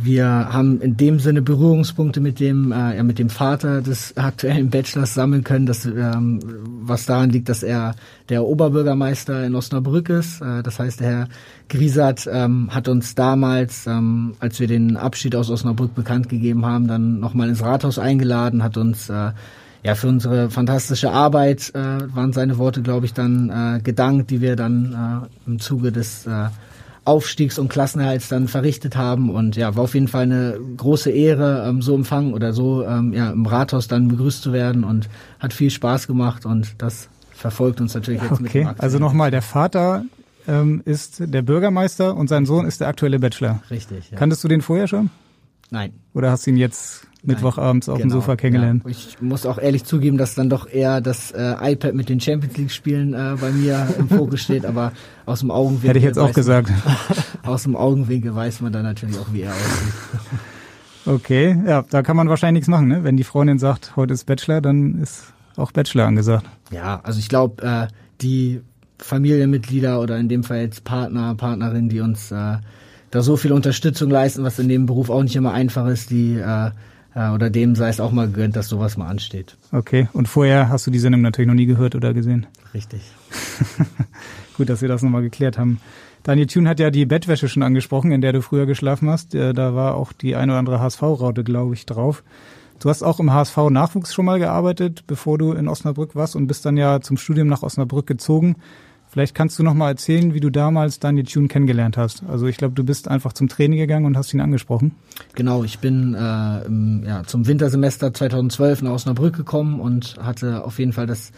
wir haben in dem Sinne Berührungspunkte mit dem, äh, ja, mit dem Vater des aktuellen Bachelors sammeln können, das, ähm, was daran liegt, dass er der Oberbürgermeister in Osnabrück ist. Äh, das heißt, der Herr Griesert ähm, hat uns damals, ähm, als wir den Abschied aus Osnabrück bekannt gegeben haben, dann nochmal ins Rathaus eingeladen, hat uns äh, ja für unsere fantastische Arbeit, äh, waren seine Worte, glaube ich, dann äh, gedankt, die wir dann äh, im Zuge des äh, Aufstiegs- und Klassenerhalts dann verrichtet haben. Und ja, war auf jeden Fall eine große Ehre, ähm, so empfangen oder so ähm, ja, im Rathaus dann begrüßt zu werden und hat viel Spaß gemacht und das verfolgt uns natürlich jetzt okay. mit dem also nochmal, der Vater ähm, ist der Bürgermeister und sein Sohn ist der aktuelle Bachelor. Richtig, ja. Kanntest du den vorher schon? Nein. Oder hast du ihn jetzt Mittwochabends auf dem Genau, Sofa kennengelernt? Ja. Ich muss auch ehrlich zugeben, dass dann doch eher das äh, iPad mit den Champions League Spielen äh, bei mir im Fokus steht, aber aus dem Augenwinkel Hätte ich jetzt auch gesagt. Man, aus dem Augenwinkel weiß man dann natürlich auch, wie er aussieht. Okay, ja, da kann man wahrscheinlich nichts machen, ne? Wenn die Freundin sagt, heute ist Bachelor, dann ist auch Bachelor angesagt. Ja, also ich glaube, äh, die Familienmitglieder oder in dem Fall jetzt Partner, Partnerin, die uns äh, da so viel Unterstützung leisten, was in dem Beruf auch nicht immer einfach ist, die äh, oder dem sei es auch mal gegönnt, dass sowas mal ansteht. Okay, und vorher hast du die Sendung natürlich noch nie gehört oder gesehen? Richtig. Gut, dass wir das nochmal geklärt haben. Daniel Thune hat ja die Bettwäsche schon angesprochen, in der du früher geschlafen hast. Äh, Da war auch die ein oder andere HSV-Raute, glaube ich, drauf. Du hast auch im HSV-Nachwuchs schon mal gearbeitet, bevor du in Osnabrück warst und bist dann ja zum Studium nach Osnabrück gezogen. Vielleicht kannst du noch mal erzählen, wie du damals Daniel Thune kennengelernt hast. Also ich glaube, du bist einfach zum Training gegangen und hast ihn angesprochen. Genau, ich bin äh, im, ja, zum Wintersemester 2012 nach Osnabrück gekommen und hatte auf jeden Fall das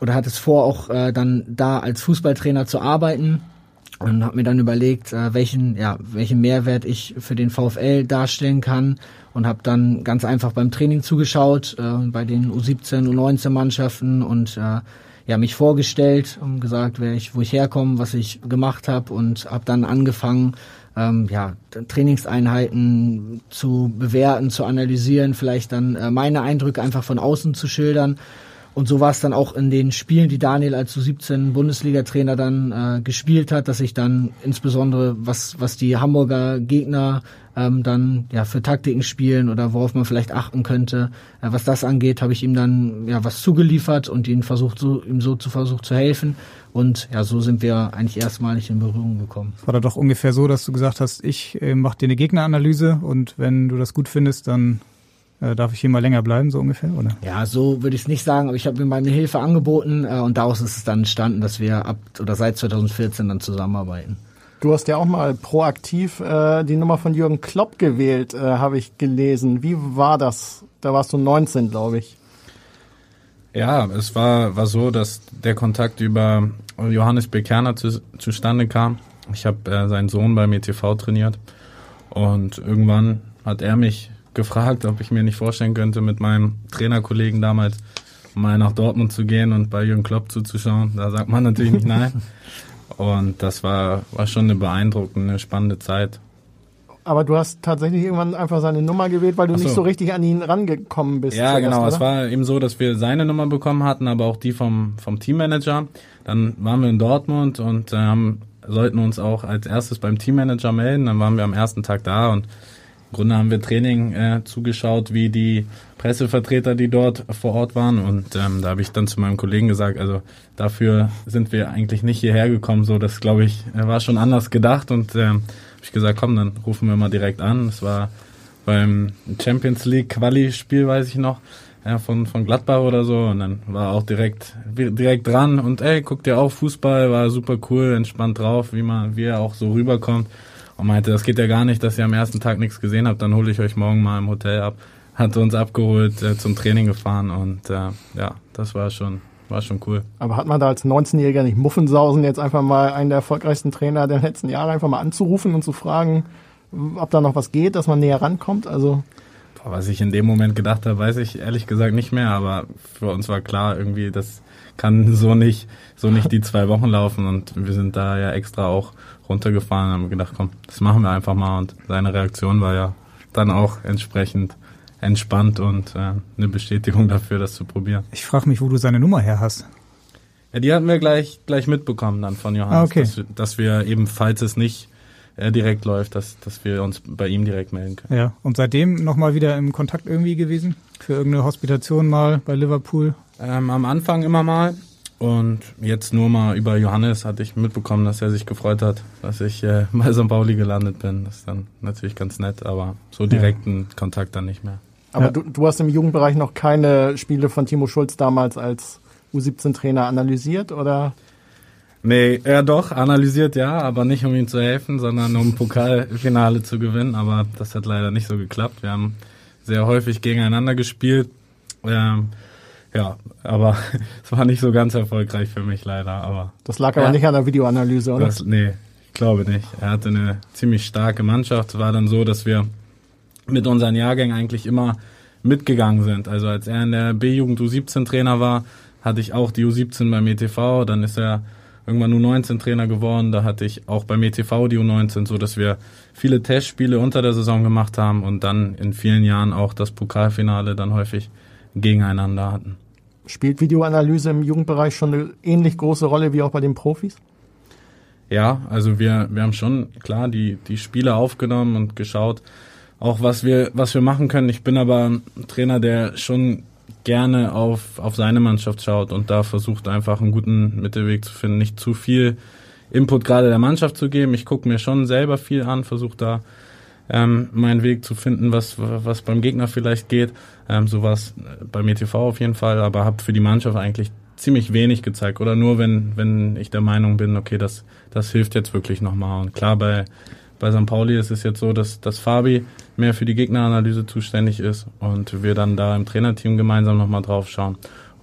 oder hatte es vor, auch äh, dann da als Fußballtrainer zu arbeiten und habe mir dann überlegt, äh, welchen ja welchen Mehrwert ich für den VfL darstellen kann und habe dann ganz einfach beim Training zugeschaut äh, bei den U17 U19 Mannschaften und äh, ja mich vorgestellt und gesagt, wer ich wo ich herkomme, was ich gemacht habe und habe dann angefangen ähm, ja Trainingseinheiten zu bewerten, zu analysieren, vielleicht dann äh, meine Eindrücke einfach von außen zu schildern und so war es dann auch in den Spielen, die Daniel als U17 Bundesliga-Trainer dann äh, gespielt hat, dass ich dann insbesondere, was, was die Hamburger Gegner ähm, dann ja für Taktiken spielen oder worauf man vielleicht achten könnte, äh, was das angeht, habe ich ihm dann ja was zugeliefert und ihn versucht, so, ihm so zu versucht zu helfen. Und ja, so sind wir eigentlich erstmalig in Berührung gekommen. War da doch ungefähr so, dass du gesagt hast, ich äh, mache dir eine Gegneranalyse und wenn du das gut findest, dann äh, darf ich hier mal länger bleiben, so ungefähr, oder? Ja, so würde ich es nicht sagen, aber ich habe ihm meine Hilfe angeboten äh, und daraus ist es dann entstanden, dass wir ab oder seit 2014 dann zusammenarbeiten. Du hast ja auch mal proaktiv äh, die Nummer von Jürgen Klopp gewählt, äh, habe ich gelesen. Wie war das? Da warst du 19, glaube ich. Ja, es war, war so, dass der Kontakt über Johannes Bekerner zu, zustande kam. Ich habe äh, seinen Sohn beim ETV trainiert und irgendwann hat er mich gefragt, ob ich mir nicht vorstellen könnte, mit meinem Trainerkollegen damals mal nach Dortmund zu gehen und bei Jürgen Klopp zuzuschauen. Da sagt man natürlich nicht nein. Und das war, war schon eine beeindruckende, spannende Zeit. Aber du hast tatsächlich irgendwann einfach seine Nummer gewählt, weil du so. nicht so richtig an ihn rangekommen bist. Ja, genau. oder? Es war eben so, dass wir seine Nummer bekommen hatten, aber auch die vom, vom Teammanager. Dann waren wir in Dortmund und äh, haben, sollten uns auch als erstes beim Teammanager melden. Dann waren wir am ersten Tag da und im Grunde haben wir Training äh, zugeschaut, wie die Pressevertreter, die dort vor Ort waren. Und ähm, da habe ich dann zu meinem Kollegen gesagt, also dafür sind wir eigentlich nicht hierher gekommen. So, das glaube ich, äh, war schon anders gedacht. Und ähm, habe ich gesagt, komm, dann rufen wir mal direkt an. Es war beim Champions League Quali-Spiel, weiß ich noch, ja, von, von Gladbach oder so. Und dann war auch direkt, direkt dran und ey, guck dir auf, Fußball war super cool, entspannt drauf, wie man, wie er auch so rüberkommt. Und meinte, das geht ja gar nicht, dass ihr am ersten Tag nichts gesehen habt, dann hole ich euch morgen mal im Hotel ab. Hat uns abgeholt, äh, zum Training gefahren und äh, ja, das war schon war schon cool. Aber hat man da als 19-Jähriger nicht Muffensausen, jetzt einfach mal einen der erfolgreichsten Trainer der letzten Jahre einfach mal anzurufen und zu fragen, ob da noch was geht, dass man näher rankommt? Also Boah, was ich in dem Moment gedacht habe, weiß ich ehrlich gesagt nicht mehr, aber für uns war klar, irgendwie, das kann so nicht, so nicht die zwei Wochen laufen und wir sind da ja extra auch runtergefahren und haben gedacht, komm, das machen wir einfach mal und seine Reaktion war ja dann auch entsprechend entspannt und äh, eine Bestätigung dafür, das zu probieren. Ich frage mich, wo du seine Nummer her hast. Ja, die hatten wir gleich, gleich mitbekommen dann von Johannes, Ah, okay. dass, dass wir eben, falls es nicht äh, direkt läuft, dass, dass wir uns bei ihm direkt melden können. Ja. Und seitdem nochmal wieder im Kontakt irgendwie gewesen? Für irgendeine Hospitation mal bei Liverpool? Ähm, am Anfang immer mal und jetzt nur mal über Johannes hatte ich mitbekommen, dass er sich gefreut hat, dass ich äh, bei St. Pauli gelandet bin. Das ist dann natürlich ganz nett, aber so direkten Kontakt dann nicht mehr. Aber Ja. du, du hast im Jugendbereich noch keine Spiele von Timo Schulz damals als U17-Trainer analysiert oder? Nee, ja doch, analysiert ja, aber nicht um ihm zu helfen, sondern um Pokalfinale zu gewinnen. Aber das hat leider nicht so geklappt. Wir haben sehr häufig gegeneinander gespielt. Ähm, ja, aber es war nicht so ganz erfolgreich für mich leider. Aber Das lag aber Ja. nicht an der Videoanalyse, oder? das, nee, ich glaube nicht. Er hatte eine ziemlich starke Mannschaft. Es war dann so, dass wir mit unseren Jahrgängen eigentlich immer mitgegangen sind. Also als er in der B-Jugend U17 Trainer war, hatte ich auch die U17 beim ETV. Dann ist er irgendwann U19 Trainer geworden. Da hatte ich auch beim ETV die U19, so dass wir viele Testspiele unter der Saison gemacht haben und dann in vielen Jahren auch das Pokalfinale dann häufig gegeneinander hatten. Spielt Videoanalyse im Jugendbereich schon eine ähnlich große Rolle wie auch bei den Profis? Ja, also wir, wir haben schon klar die, die Spiele aufgenommen und geschaut, auch was wir, was wir machen können. Ich bin aber ein Trainer, der schon gerne auf, auf seine Mannschaft schaut und da versucht einfach einen guten Mittelweg zu finden, nicht zu viel Input gerade der Mannschaft zu geben. Ich gucke mir schon selber viel an, versuche da ähm, meinen Weg zu finden, was, was beim Gegner vielleicht geht. Ähm, sowas beim ETV auf jeden Fall, aber habe für die Mannschaft eigentlich ziemlich wenig gezeigt. Oder nur, wenn, wenn ich der Meinung bin, okay, das, das hilft jetzt wirklich nochmal. Und klar, bei, bei St. Pauli ist es jetzt so, dass, dass Fabi mehr für die Gegneranalyse zuständig ist und wir dann da im Trainerteam gemeinsam nochmal drauf schauen.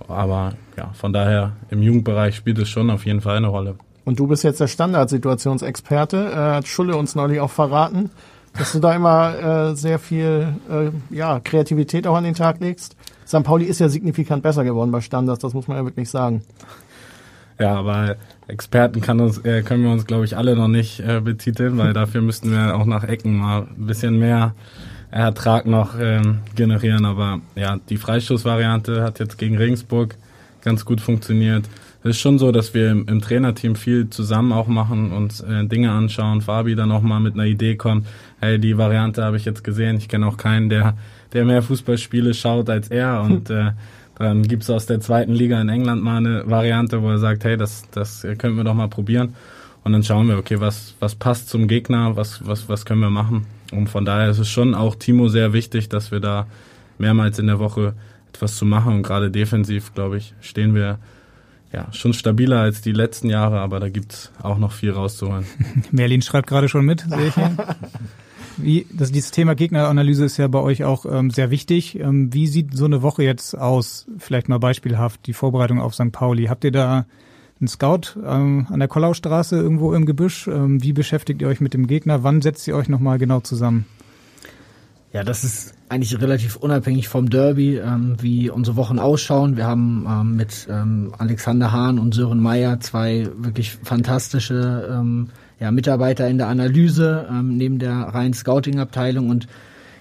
Aber ja, von daher im Jugendbereich spielt es schon auf jeden Fall eine Rolle. Und du bist jetzt der Standardsituationsexperte, äh, hat Schulle uns neulich auch verraten, dass du da immer äh, sehr viel äh, ja, Kreativität auch an den Tag legst. St. Pauli ist ja signifikant besser geworden bei Standards, das muss man ja wirklich sagen. Ja, aber Experten kann uns, äh, können wir uns, glaube ich, alle noch nicht äh, betiteln, weil dafür müssten wir auch nach Ecken mal ein bisschen mehr Ertrag noch ähm, generieren. Aber ja, die Freistoßvariante hat jetzt gegen Regensburg ganz gut funktioniert. Es ist schon so, dass wir im, im Trainerteam viel zusammen auch machen, uns äh, Dinge anschauen. Fabi dann auch mal mit einer Idee kommt, hey, die Variante habe ich jetzt gesehen. Ich kenne auch keinen, der, der mehr Fußballspiele schaut als er. Und äh, dann gibt's aus der zweiten Liga in England mal eine Variante, wo er sagt, hey, das, das könnten wir doch mal probieren. Und dann schauen wir, okay, was, was passt zum Gegner, was, was, was können wir machen. Und von daher ist es schon auch Timo sehr wichtig, dass wir da mehrmals in der Woche etwas zu machen. Und gerade defensiv, glaube ich, stehen wir ja schon stabiler als die letzten Jahre, aber da gibt's auch noch viel rauszuholen. Merlin schreibt gerade schon mit, sehe ich hier. Wie, das, dieses Thema Gegneranalyse ist ja bei euch auch ähm, sehr wichtig. Ähm, wie sieht so eine Woche jetzt aus? Vielleicht mal beispielhaft die Vorbereitung auf St. Pauli. Habt ihr da einen Scout ähm, an der Kollaustraße irgendwo im Gebüsch? Ähm, wie beschäftigt ihr euch mit dem Gegner? Wann setzt ihr euch nochmal genau zusammen? Ja, das ist eigentlich relativ unabhängig vom Derby, ähm, wie unsere Wochen ausschauen. Wir haben ähm, mit ähm, Alexander Hahn und Sören Meyer zwei wirklich fantastische ähm, ja, Mitarbeiter in der Analyse ähm, neben der reinen Scouting-Abteilung und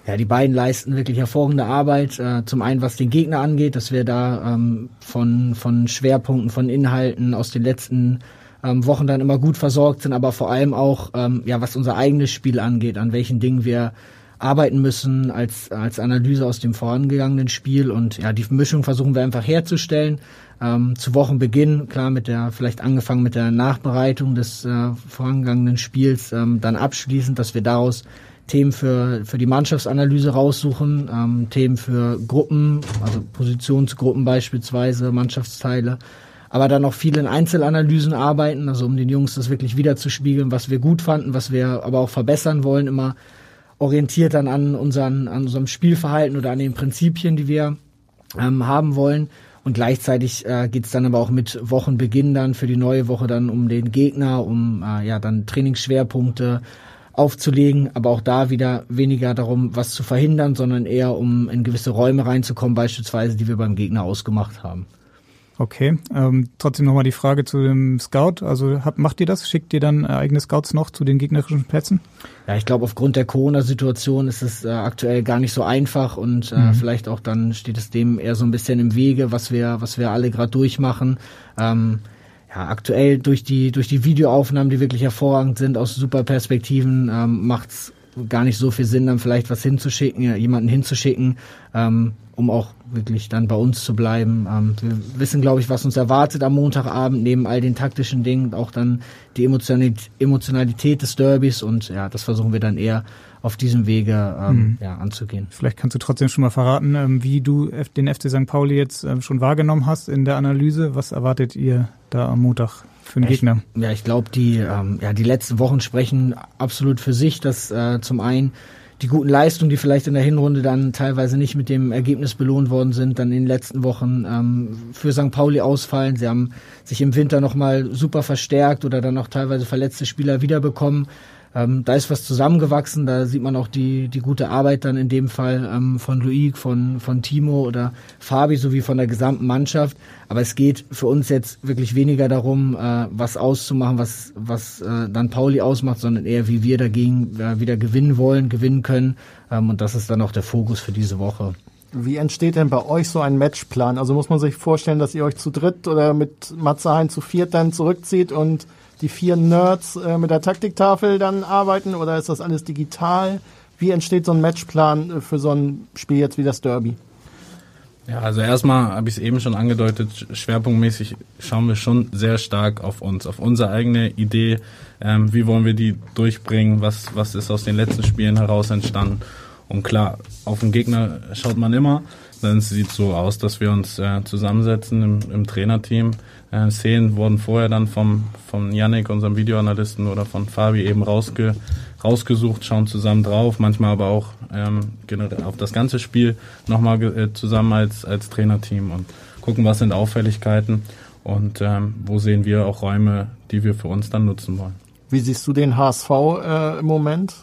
ja, die beiden leisten wirklich hervorragende Arbeit. Äh, zum einen, was den Gegner angeht, dass wir da ähm, von, von Schwerpunkten, von Inhalten aus den letzten ähm, Wochen dann immer gut versorgt sind, aber vor allem auch, ähm, ja, was unser eigenes Spiel angeht, an welchen Dingen wir arbeiten müssen als, als Analyse aus dem vorangegangenen Spiel und ja, die Mischung versuchen wir einfach herzustellen. Ähm, zu Wochenbeginn, klar, mit der, vielleicht angefangen mit der Nachbereitung des äh, vorangegangenen Spiels, ähm, dann abschließend, dass wir daraus Themen für, für die Mannschaftsanalyse raussuchen, ähm, Themen für Gruppen, also Positionsgruppen beispielsweise, Mannschaftsteile, aber dann auch viel in Einzelanalysen arbeiten, also um den Jungs das wirklich wiederzuspiegeln, was wir gut fanden, was wir aber auch verbessern wollen, immer orientiert dann an, unseren, an unserem Spielverhalten oder an den Prinzipien, die wir ähm, haben wollen. Und gleichzeitig äh, geht es dann aber auch mit Wochenbeginn dann für die neue Woche dann um den Gegner, um äh, ja dann Trainingsschwerpunkte aufzulegen, aber auch da wieder weniger darum, was zu verhindern, sondern eher um in gewisse Räume reinzukommen, beispielsweise, die wir beim Gegner ausgemacht haben. Okay, ähm, trotzdem nochmal die Frage zu dem Scout. Also habt, macht ihr das? Schickt ihr dann äh, eigene Scouts noch zu den gegnerischen Plätzen? Ja, ich glaube, aufgrund der Corona-Situation ist es äh, aktuell gar nicht so einfach und äh, mhm. vielleicht auch dann steht es dem eher so ein bisschen im Wege, was wir, was wir alle gerade durchmachen. Ähm, ja, aktuell durch die, durch die Videoaufnahmen, die wirklich hervorragend sind, aus super Perspektiven, ähm, macht es gar nicht so viel Sinn, dann vielleicht was hinzuschicken, ja, jemanden hinzuschicken, ähm, um auch wirklich dann bei uns zu bleiben. Ähm, wir wissen, glaube ich, was uns erwartet am Montagabend, neben all den taktischen Dingen, auch dann die Emotionalität, Emotionalität des Derbys und ja, das versuchen wir dann eher auf diesem Wege ähm, mhm. ja, anzugehen. Vielleicht kannst du trotzdem schon mal verraten, ähm, wie du den FC St. Pauli jetzt ähm, schon wahrgenommen hast in der Analyse. Was erwartet ihr da am Montag für den ja, Gegner? Ich, ja, ich glaube, die, ähm, ja, die letzten Wochen sprechen absolut für sich, dass äh, zum einen die guten Leistungen, die vielleicht in der Hinrunde dann teilweise nicht mit dem Ergebnis belohnt worden sind, dann in den letzten Wochen ähm, für St. Pauli ausfallen. Sie haben sich im Winter nochmal super verstärkt oder dann auch teilweise verletzte Spieler wiederbekommen. Ähm, da ist was zusammengewachsen, da sieht man auch die, die gute Arbeit dann in dem Fall ähm, von Luik, von, von Timo oder Fabi sowie von der gesamten Mannschaft. Aber es geht für uns jetzt wirklich weniger darum, äh, was auszumachen, was, was äh, dann Pauli ausmacht, sondern eher, wie wir dagegen äh, wieder gewinnen wollen, gewinnen können. Ähm, und das ist dann auch der Fokus für diese Woche. Wie entsteht denn bei euch so ein Matchplan? Also muss man sich vorstellen, dass ihr euch zu dritt oder mit Matze Hein zu viert dann zurückzieht und die vier Nerds äh, mit der Taktiktafel dann arbeiten oder ist das alles digital? Wie entsteht so ein Matchplan äh, für so ein Spiel jetzt wie das Derby? Ja, also erstmal habe ich es eben schon angedeutet, schwerpunktmäßig schauen wir schon sehr stark auf uns, auf unsere eigene Idee, ähm, wie wollen wir die durchbringen, was, was ist aus den letzten Spielen heraus entstanden. Und klar, auf den Gegner schaut man immer, dann sieht so aus, dass wir uns äh, zusammensetzen im, im Trainerteam, äh, Szenen wurden vorher dann vom, von Yannick, unserem Videoanalysten, oder von Fabi eben rausge, rausgesucht, schauen zusammen drauf, manchmal aber auch ähm, auf das ganze Spiel nochmal äh, zusammen als, als Trainerteam und gucken, was sind Auffälligkeiten und ähm, wo sehen wir auch Räume, die wir für uns dann nutzen wollen. Wie siehst du den HSV äh, im Moment?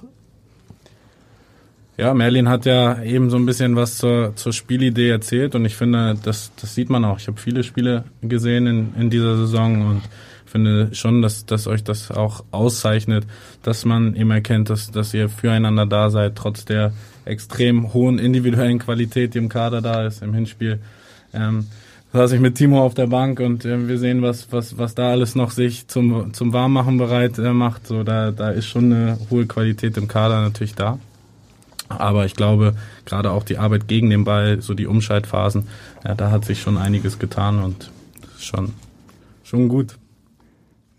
Ja, Merlin hat ja eben so ein bisschen was zur, zur Spielidee erzählt und ich finde, das, das sieht man auch. Ich habe viele Spiele gesehen in, in dieser Saison und finde schon, dass, dass euch das auch auszeichnet, dass man eben erkennt, dass, dass ihr füreinander da seid, trotz der extrem hohen individuellen Qualität, die im Kader da ist, im Hinspiel. Ähm, saß ich mit Timo auf der Bank und äh, wir sehen, was, was, was da alles noch sich zum, zum Warmmachen bereit äh, macht. So, da, da ist schon eine hohe Qualität im Kader natürlich da. Aber ich glaube, gerade auch die Arbeit gegen den Ball, so die Umschaltphasen, ja, da hat sich schon einiges getan und schon, schon gut.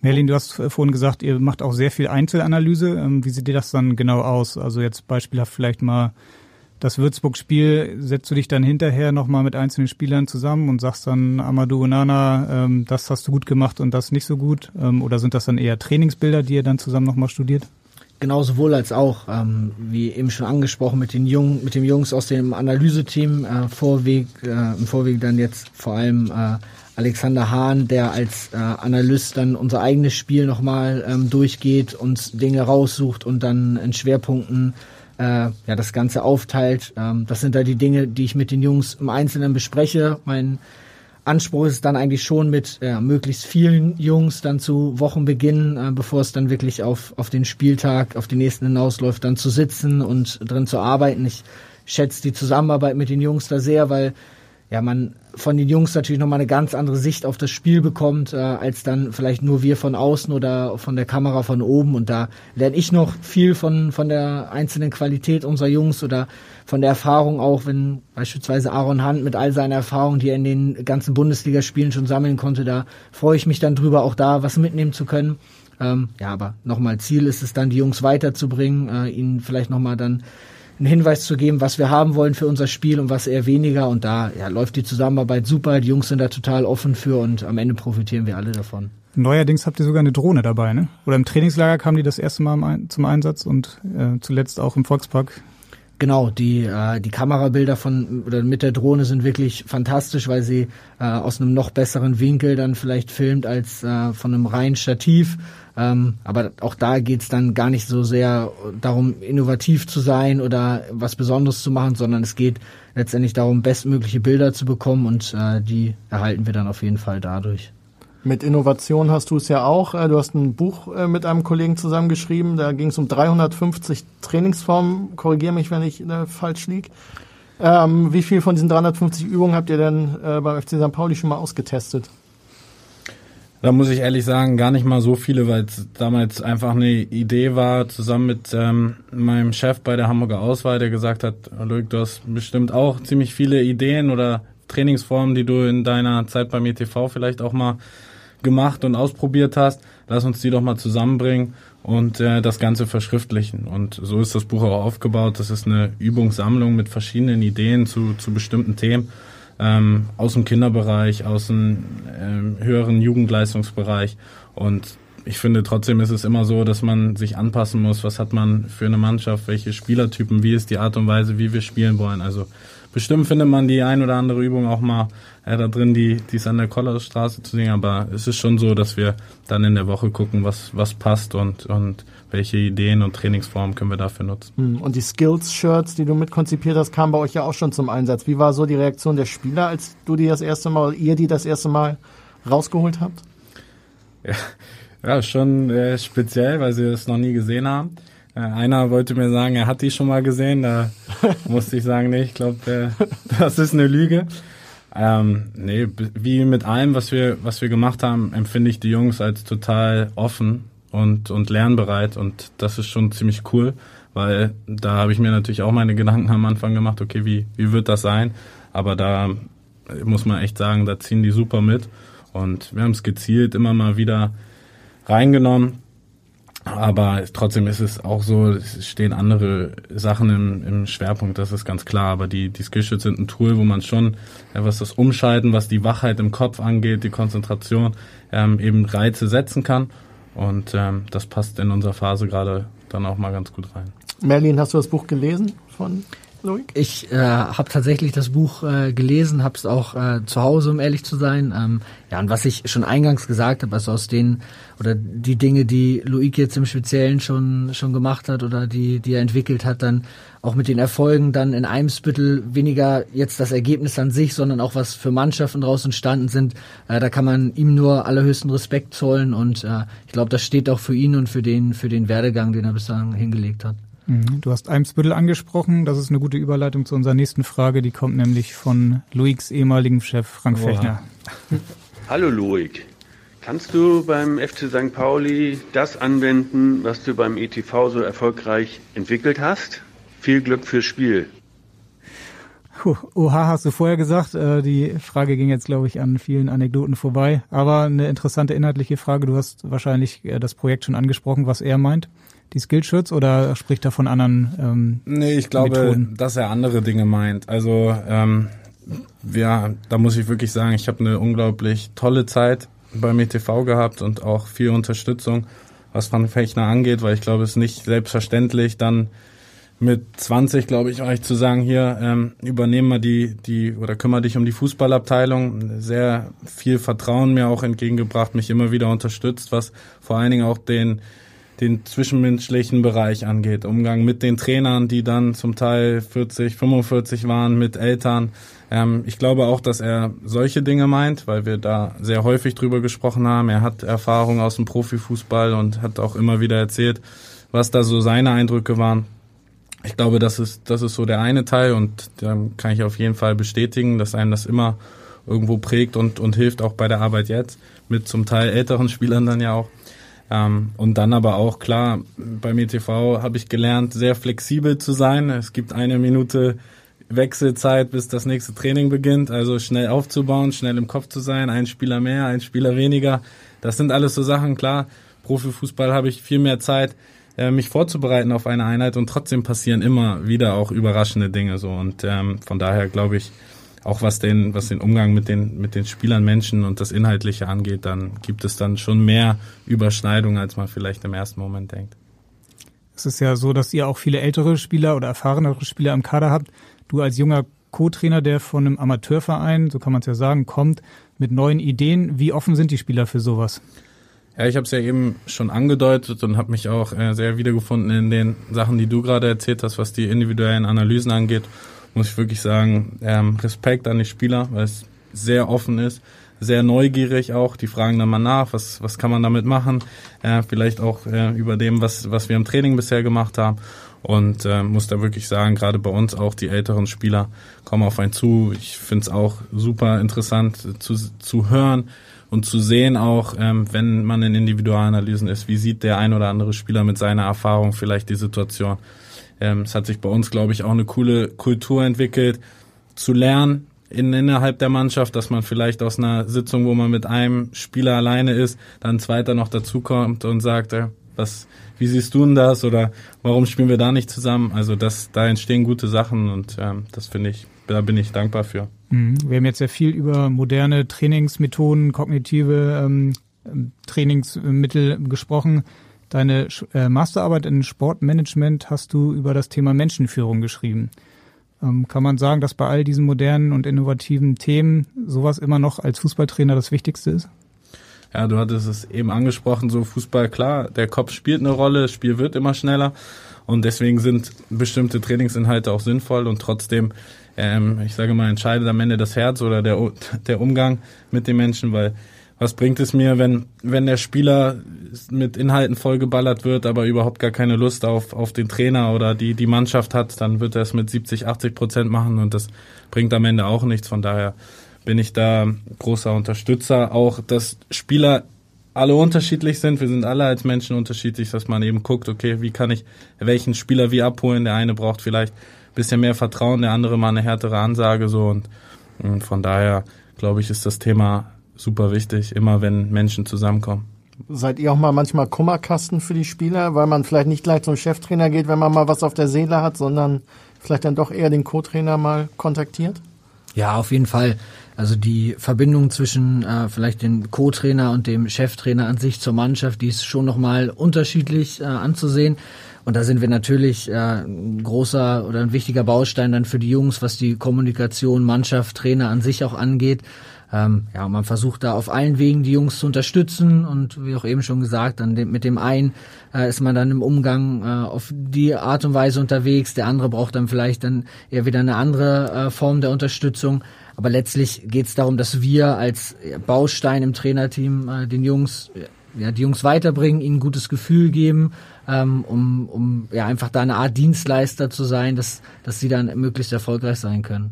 Merlin, du hast vorhin gesagt, ihr macht auch sehr viel Einzelanalyse. Ähm, wie sieht dir das dann genau aus? Also jetzt beispielhaft vielleicht mal das Würzburg-Spiel, setzt du dich dann hinterher nochmal mit einzelnen Spielern zusammen und sagst dann, Amadou Onana, ähm, das hast du gut gemacht und das nicht so gut? Ähm, oder sind das dann eher Trainingsbilder, die ihr dann zusammen nochmal studiert? Genau sowohl als auch, ähm, wie eben schon angesprochen, mit den Jungen, mit dem Jungs aus dem Analyseteam, äh, Vorweg, äh, im Vorweg dann jetzt vor allem äh, Alexander Hahn, der als äh, Analyst dann unser eigenes Spiel nochmal ähm, durchgeht, uns Dinge raussucht und dann in Schwerpunkten äh, ja das Ganze aufteilt. Ähm, das sind da die Dinge, die ich mit den Jungs im Einzelnen bespreche. Mein Anspruch ist dann eigentlich schon mit ja, möglichst vielen Jungs dann zu Wochenbeginn, äh, bevor es dann wirklich auf, auf den Spieltag, auf den nächsten hinausläuft, dann zu sitzen und drin zu arbeiten. Ich schätze die Zusammenarbeit mit den Jungs da sehr, weil ja, man von den Jungs natürlich nochmal eine ganz andere Sicht auf das Spiel bekommt, äh, als dann vielleicht nur wir von außen oder von der Kamera von oben. Und da lerne ich noch viel von, von der einzelnen Qualität unserer Jungs oder von der Erfahrung auch, wenn beispielsweise Aaron Hunt mit all seiner Erfahrung, die er in den ganzen Bundesligaspielen schon sammeln konnte, da freue ich mich dann drüber, auch da was mitnehmen zu können. Ähm, ja, aber nochmal, Ziel ist es dann, die Jungs weiterzubringen, äh, ihnen vielleicht nochmal dann einen Hinweis zu geben, was wir haben wollen für unser Spiel und was eher weniger. Und da ja, läuft die Zusammenarbeit super. Die Jungs sind da total offen für und am Ende profitieren wir alle davon. Neuerdings habt ihr sogar eine Drohne dabei, ne? Oder im Trainingslager kam die das erste Mal zum Einsatz und äh, zuletzt auch im Volkspark Genau, die, äh, die Kamerabilder von oder mit der Drohne sind wirklich fantastisch, weil sie äh, aus einem noch besseren Winkel dann vielleicht filmt als äh, von einem reinen Stativ. Ähm, aber auch da geht's dann gar nicht so sehr darum, innovativ zu sein oder was Besonderes zu machen, sondern es geht letztendlich darum, bestmögliche Bilder zu bekommen und äh, die erhalten wir dann auf jeden Fall dadurch. Mit Innovation hast du es ja auch. Äh, du hast ein Buch äh, mit einem Kollegen zusammengeschrieben. Da ging es um 350 Trainingsformen. Korrigiere mich, wenn ich äh, falsch liege. Ähm, wie viel von diesen 350 Übungen habt ihr denn beim FC St. Pauli schon mal ausgetestet? Da muss ich ehrlich sagen, gar nicht mal so viele, weil es damals einfach eine Idee war, zusammen mit ähm, meinem Chef bei der Hamburger Auswahl, der gesagt hat, Luke, du hast bestimmt auch ziemlich viele Ideen oder Trainingsformen, die du in deiner Zeit beim ETV vielleicht auch mal gemacht und ausprobiert hast. Lass uns die doch mal zusammenbringen und äh, das Ganze verschriftlichen. Und so ist das Buch auch aufgebaut. Das ist eine Übungssammlung mit verschiedenen Ideen zu, zu bestimmten Themen ähm, aus dem Kinderbereich, aus dem ähm, höheren Jugendleistungsbereich. Und ich finde trotzdem ist es immer so, dass man sich anpassen muss. Was hat man für eine Mannschaft? Welche Spielertypen? Wie ist die Art und Weise, wie wir spielen wollen? Also bestimmt findet man die ein oder andere Übung auch mal äh, da drin, die die es an der Kollerstraße zu singen. Aber es ist schon so, dass wir dann in der Woche gucken, was was passt und und welche Ideen und Trainingsformen können wir dafür nutzen. Hm, und die Skills-Shirts, die du mitkonzipiert hast, kamen bei euch ja auch schon zum Einsatz. Wie war so die Reaktion der Spieler, als du die das erste Mal, ihr die das erste Mal rausgeholt habt? Ja, ja schon äh, speziell, weil sie das noch nie gesehen haben. Äh, einer wollte mir sagen, er hat die schon mal gesehen. Da musste ich sagen, nee, ich glaube, äh, das ist eine Lüge. Ähm, nee, wie mit allem, was wir, was wir gemacht haben, empfinde ich die Jungs als total offen und, und lernbereit und das ist schon ziemlich cool, weil da habe ich mir natürlich auch meine Gedanken am Anfang gemacht, okay, wie, wie wird das sein? Aber da muss man echt sagen, da ziehen die super mit und wir haben es gezielt immer mal wieder reingenommen. Aber trotzdem ist es auch so, es stehen andere Sachen im, im Schwerpunkt, das ist ganz klar. Aber die, die Skillshots sind ein Tool, wo man schon, ja, was das Umschalten, was die Wachheit im Kopf angeht, die Konzentration, ähm, eben Reize setzen kann. Und ähm, das passt in unserer Phase gerade dann auch mal ganz gut rein. Merlin, hast du das Buch gelesen von Loic? Ich äh, habe tatsächlich das Buch äh, gelesen, habe es auch äh, zu Hause, um ehrlich zu sein. Ähm, ja, und was ich schon eingangs gesagt habe, also aus den oder die Dinge, die Loic jetzt im Speziellen schon schon gemacht hat oder die die er entwickelt hat, dann auch mit den Erfolgen dann in Eimsbüttel weniger jetzt das Ergebnis an sich, sondern auch was für Mannschaften daraus entstanden sind. Äh, da kann man ihm nur allerhöchsten Respekt zollen und äh, ich glaube, das steht auch für ihn und für den für den Werdegang, den er bislang hingelegt hat. Mhm. Du hast Eimsbüttel angesprochen. Das ist eine gute Überleitung zu unserer nächsten Frage. Die kommt nämlich von Luiks ehemaligen Chef Frank Oha. Fechner. Hallo Luik. Kannst du beim FC St. Pauli das anwenden, was du beim ETV so erfolgreich entwickelt hast? Viel Glück fürs Spiel. Puh, oha, hast du vorher gesagt. Äh, die Frage ging jetzt, glaube ich, an vielen Anekdoten vorbei. Aber eine interessante inhaltliche Frage. Du hast wahrscheinlich äh, das Projekt schon angesprochen, was er meint. Die Skillshirts oder spricht er von anderen ähm, Nee, ich glaube, Methoden? dass er andere Dinge meint. Also ähm, ja, da muss ich wirklich sagen, ich habe eine unglaublich tolle Zeit beim ETV gehabt und auch viel Unterstützung, was Van Fechner angeht, weil ich glaube, es ist nicht selbstverständlich, dann mit 20, glaube ich, euch zu sagen, hier ähm, übernehmen wir die, die oder kümmere dich um die Fußballabteilung. Sehr viel Vertrauen mir auch entgegengebracht, mich immer wieder unterstützt, was vor allen Dingen auch den den zwischenmenschlichen Bereich angeht. Umgang mit den Trainern, die dann zum Teil 40, 45 waren, mit Eltern. Ähm, ich glaube auch, dass er solche Dinge meint, weil wir da sehr häufig drüber gesprochen haben. Er hat Erfahrung aus dem Profifußball und hat auch immer wieder erzählt, was da so seine Eindrücke waren. Ich glaube, das ist, das ist so der eine Teil und da kann ich auf jeden Fall bestätigen, dass einem das immer irgendwo prägt und, und hilft auch bei der Arbeit jetzt mit zum Teil älteren Spielern dann ja auch. Ähm, und dann aber auch klar, beim ETV habe ich gelernt, sehr flexibel zu sein. Es gibt eine Minute Wechselzeit, bis das nächste Training beginnt. Also schnell aufzubauen, schnell im Kopf zu sein, ein Spieler mehr, ein Spieler weniger. Das sind alles so Sachen, klar. Profifußball habe ich viel mehr Zeit, äh, mich vorzubereiten auf eine Einheit und trotzdem passieren immer wieder auch überraschende Dinge so und ähm, von daher glaube ich auch was den was den Umgang mit den mit den Spielern Menschen und das Inhaltliche angeht, dann gibt es dann schon mehr Überschneidungen, als man vielleicht im ersten Moment denkt. Es ist ja so, dass ihr auch viele ältere Spieler oder erfahrenere Spieler im Kader habt. Du als junger Co-Trainer, der von einem Amateurverein, so kann man es ja sagen, kommt, mit neuen Ideen. Wie offen sind die Spieler für sowas? Ja, ich habe es ja eben schon angedeutet und habe mich auch äh, sehr wiedergefunden in den Sachen, die du gerade erzählt hast, was die individuellen Analysen angeht. Muss ich wirklich sagen, ähm, Respekt an die Spieler, weil es sehr offen ist, sehr neugierig auch. Die fragen dann mal nach, was, was kann man damit machen. Äh, vielleicht auch äh, über dem, was, was wir im Training bisher gemacht haben. Und äh, muss da wirklich sagen, gerade bei uns auch die älteren Spieler kommen auf einen zu. Ich finde es auch super interessant zu, zu hören und zu sehen auch, ähm, wenn man in Individualanalysen ist, wie sieht der ein oder andere Spieler mit seiner Erfahrung vielleicht die Situation. Ähm, es hat sich bei uns, glaube ich, auch eine coole Kultur entwickelt, zu lernen in, innerhalb der Mannschaft, dass man vielleicht aus einer Sitzung, wo man mit einem Spieler alleine ist, dann ein zweiter noch dazukommt und sagt, äh, was, wie siehst du denn das oder warum spielen wir da nicht zusammen? Also das, da entstehen gute Sachen und ähm, das finde ich, da bin ich dankbar für. Mhm. Wir haben jetzt sehr viel über moderne Trainingsmethoden, kognitive ähm, Trainingsmittel gesprochen. Deine äh, Masterarbeit in Sportmanagement hast du über das Thema Menschenführung geschrieben. Ähm, kann man sagen, dass bei all diesen modernen und innovativen Themen sowas immer noch als Fußballtrainer das Wichtigste ist? Ja, du hattest es eben angesprochen, so Fußball, klar, der Kopf spielt eine Rolle, das Spiel wird immer schneller und deswegen sind bestimmte Trainingsinhalte auch sinnvoll und trotzdem, ähm, ich sage mal, entscheidet am Ende das Herz oder der, der Umgang mit den Menschen, weil was bringt es mir, wenn, wenn der Spieler mit Inhalten vollgeballert wird, aber überhaupt gar keine Lust auf, auf den Trainer oder die, die Mannschaft hat, dann wird er es mit 70, 80 Prozent machen und das bringt am Ende auch nichts. Von daher bin ich da großer Unterstützer. Auch, dass Spieler alle unterschiedlich sind. Wir sind alle als Menschen unterschiedlich, dass man eben guckt, okay, wie kann ich welchen Spieler wie abholen? Der eine braucht vielleicht ein bisschen mehr Vertrauen, der andere mal eine härtere Ansage so und, und von daher glaube ich, ist das Thema super wichtig, immer wenn Menschen zusammenkommen. Seid ihr auch mal manchmal Kummerkasten für die Spieler, weil man vielleicht nicht gleich zum Cheftrainer geht, wenn man mal was auf der Seele hat, sondern vielleicht dann doch eher den Co-Trainer mal kontaktiert? Ja, auf jeden Fall. Also die Verbindung zwischen äh, vielleicht dem Co-Trainer und dem Cheftrainer an sich zur Mannschaft, die ist schon nochmal unterschiedlich äh, anzusehen. Und da sind wir natürlich äh, ein großer oder ein wichtiger Baustein dann für die Jungs, was die Kommunikation, Mannschaft, Trainer an sich auch angeht. Ähm, ja, man versucht da auf allen Wegen die Jungs zu unterstützen und wie auch eben schon gesagt, dann mit dem einen äh, ist man dann im Umgang äh, auf die Art und Weise unterwegs, der andere braucht dann vielleicht dann eher wieder eine andere äh, Form der Unterstützung. Aber letztlich geht es darum, dass wir als Baustein im Trainerteam äh, den Jungs, ja, die Jungs weiterbringen, ihnen ein gutes Gefühl geben, ähm, um, um ja einfach da eine Art Dienstleister zu sein, dass, dass sie dann möglichst erfolgreich sein können.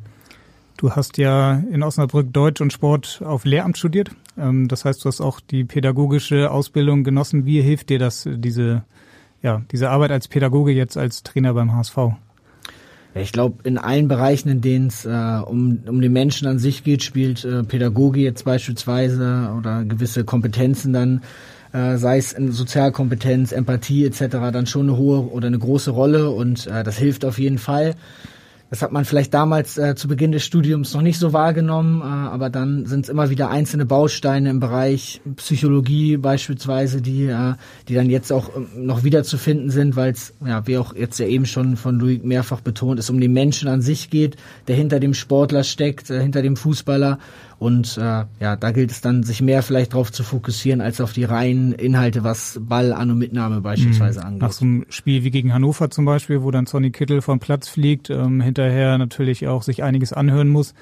Du hast ja in Osnabrück Deutsch und Sport auf Lehramt studiert. Ähm, das heißt, du hast auch die pädagogische Ausbildung genossen. Wie hilft dir das, diese, ja, diese Arbeit als Pädagoge jetzt als Trainer beim HSV? Ich glaube, in allen Bereichen, in denen es äh, um, um den Menschen an sich geht, spielt äh, Pädagoge jetzt beispielsweise oder gewisse Kompetenzen dann, äh, sei es in Sozialkompetenz, Empathie etc., dann schon eine hohe oder eine große Rolle und äh, das hilft auf jeden Fall. Das hat man vielleicht damals äh, zu Beginn des Studiums noch nicht so wahrgenommen, äh, aber dann sind es immer wieder einzelne Bausteine im Bereich Psychologie beispielsweise, die, äh, die dann jetzt auch äh, noch wiederzufinden sind, weil es, ja, wie auch jetzt ja eben schon von Louis mehrfach betont, es um den Menschen an sich geht, der hinter dem Sportler steckt, äh, hinter dem Fußballer und äh, ja, da gilt es dann, sich mehr vielleicht darauf zu fokussieren, als auf die reinen Inhalte, was Ball an und Mitnahme beispielsweise mhm. angeht. Nach so einem Spiel wie gegen Hannover zum Beispiel, wo dann Sonny Kittel vom Platz fliegt, ähm, hinterher natürlich auch sich einiges anhören muss.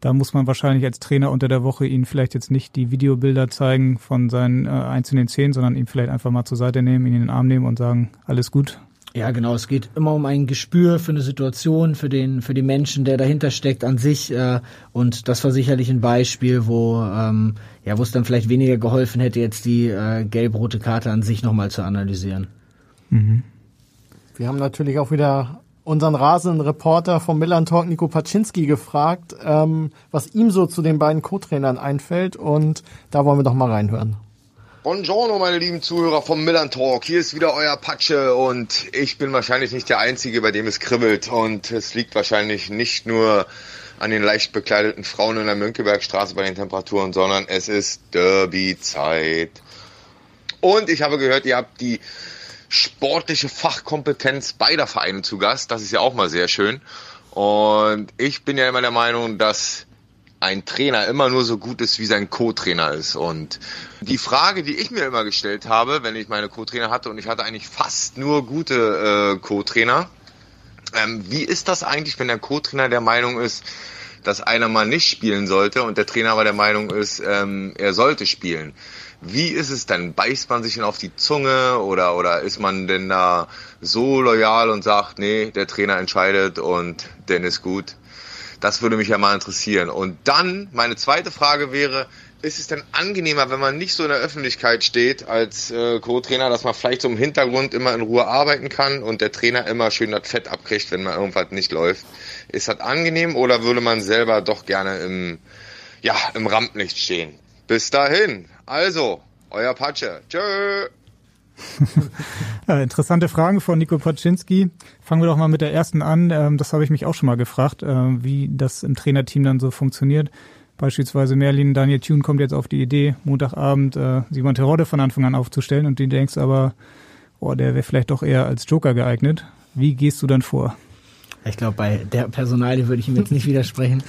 Da muss man wahrscheinlich als Trainer unter der Woche ihn vielleicht jetzt nicht die Videobilder zeigen von seinen äh, einzelnen Szenen, sondern ihn vielleicht einfach mal zur Seite nehmen, ihn in den Arm nehmen und sagen, alles gut, ja, genau. Es geht immer um ein Gespür für eine Situation, für den, für den Menschen, der dahinter steckt an sich. Äh, und das war sicherlich ein Beispiel, wo, ähm, ja, wo es dann vielleicht weniger geholfen hätte, jetzt die äh, gelb-rote Karte an sich nochmal zu analysieren. Mhm. Wir haben natürlich auch wieder unseren rasenden Reporter vom Milan Talk, Nico Paczynski, gefragt, ähm, was ihm so zu den beiden Co-Trainern einfällt. Und da wollen wir doch mal reinhören. Buongiorno, meine lieben Zuhörer vom Millern Talk. Hier ist wieder euer Patsche und ich bin wahrscheinlich nicht der Einzige, bei dem es kribbelt. Und es liegt wahrscheinlich nicht nur an den leicht bekleideten Frauen in der Mönckebergstraße bei den Temperaturen, sondern es ist Derby-Zeit. Und ich habe gehört, ihr habt die sportliche Fachkompetenz beider Vereine zu Gast. Das ist ja auch mal sehr schön. Und ich bin ja immer der Meinung, dass ein Trainer immer nur so gut ist, wie sein Co-Trainer ist. Und die Frage, die ich mir immer gestellt habe, wenn ich meine Co-Trainer hatte, und ich hatte eigentlich fast nur gute äh, Co-Trainer, ähm, wie ist das eigentlich, wenn der Co-Trainer der Meinung ist, dass einer mal nicht spielen sollte und der Trainer aber der Meinung ist, ähm, er sollte spielen? Wie ist es denn? Beißt man sich denn auf die Zunge oder, oder ist man denn da so loyal und sagt, nee, der Trainer entscheidet und denn ist gut? Das würde mich ja mal interessieren. Und dann, meine zweite Frage wäre, ist es denn angenehmer, wenn man nicht so in der Öffentlichkeit steht als äh, Co-Trainer, dass man vielleicht so im Hintergrund immer in Ruhe arbeiten kann und der Trainer immer schön das Fett abkriegt, wenn man irgendwas nicht läuft? Ist das angenehm oder würde man selber doch gerne im, ja, im Rampenlicht stehen? Bis dahin. Also, euer Patsche. Tschö. Ja, interessante Fragen von Nico Paczynski. Fangen wir doch mal mit der ersten an. Ähm, das habe ich mich auch schon mal gefragt, äh, wie das im Trainerteam dann so funktioniert. Beispielsweise Merlin, Daniel Thune kommt jetzt auf die Idee, Montagabend äh, Simon Terodde von Anfang an aufzustellen und du denkst aber, oh, der wäre vielleicht doch eher als Joker geeignet. Wie gehst du dann vor? Ich glaube, bei der Personalie würde ich ihm jetzt nicht widersprechen.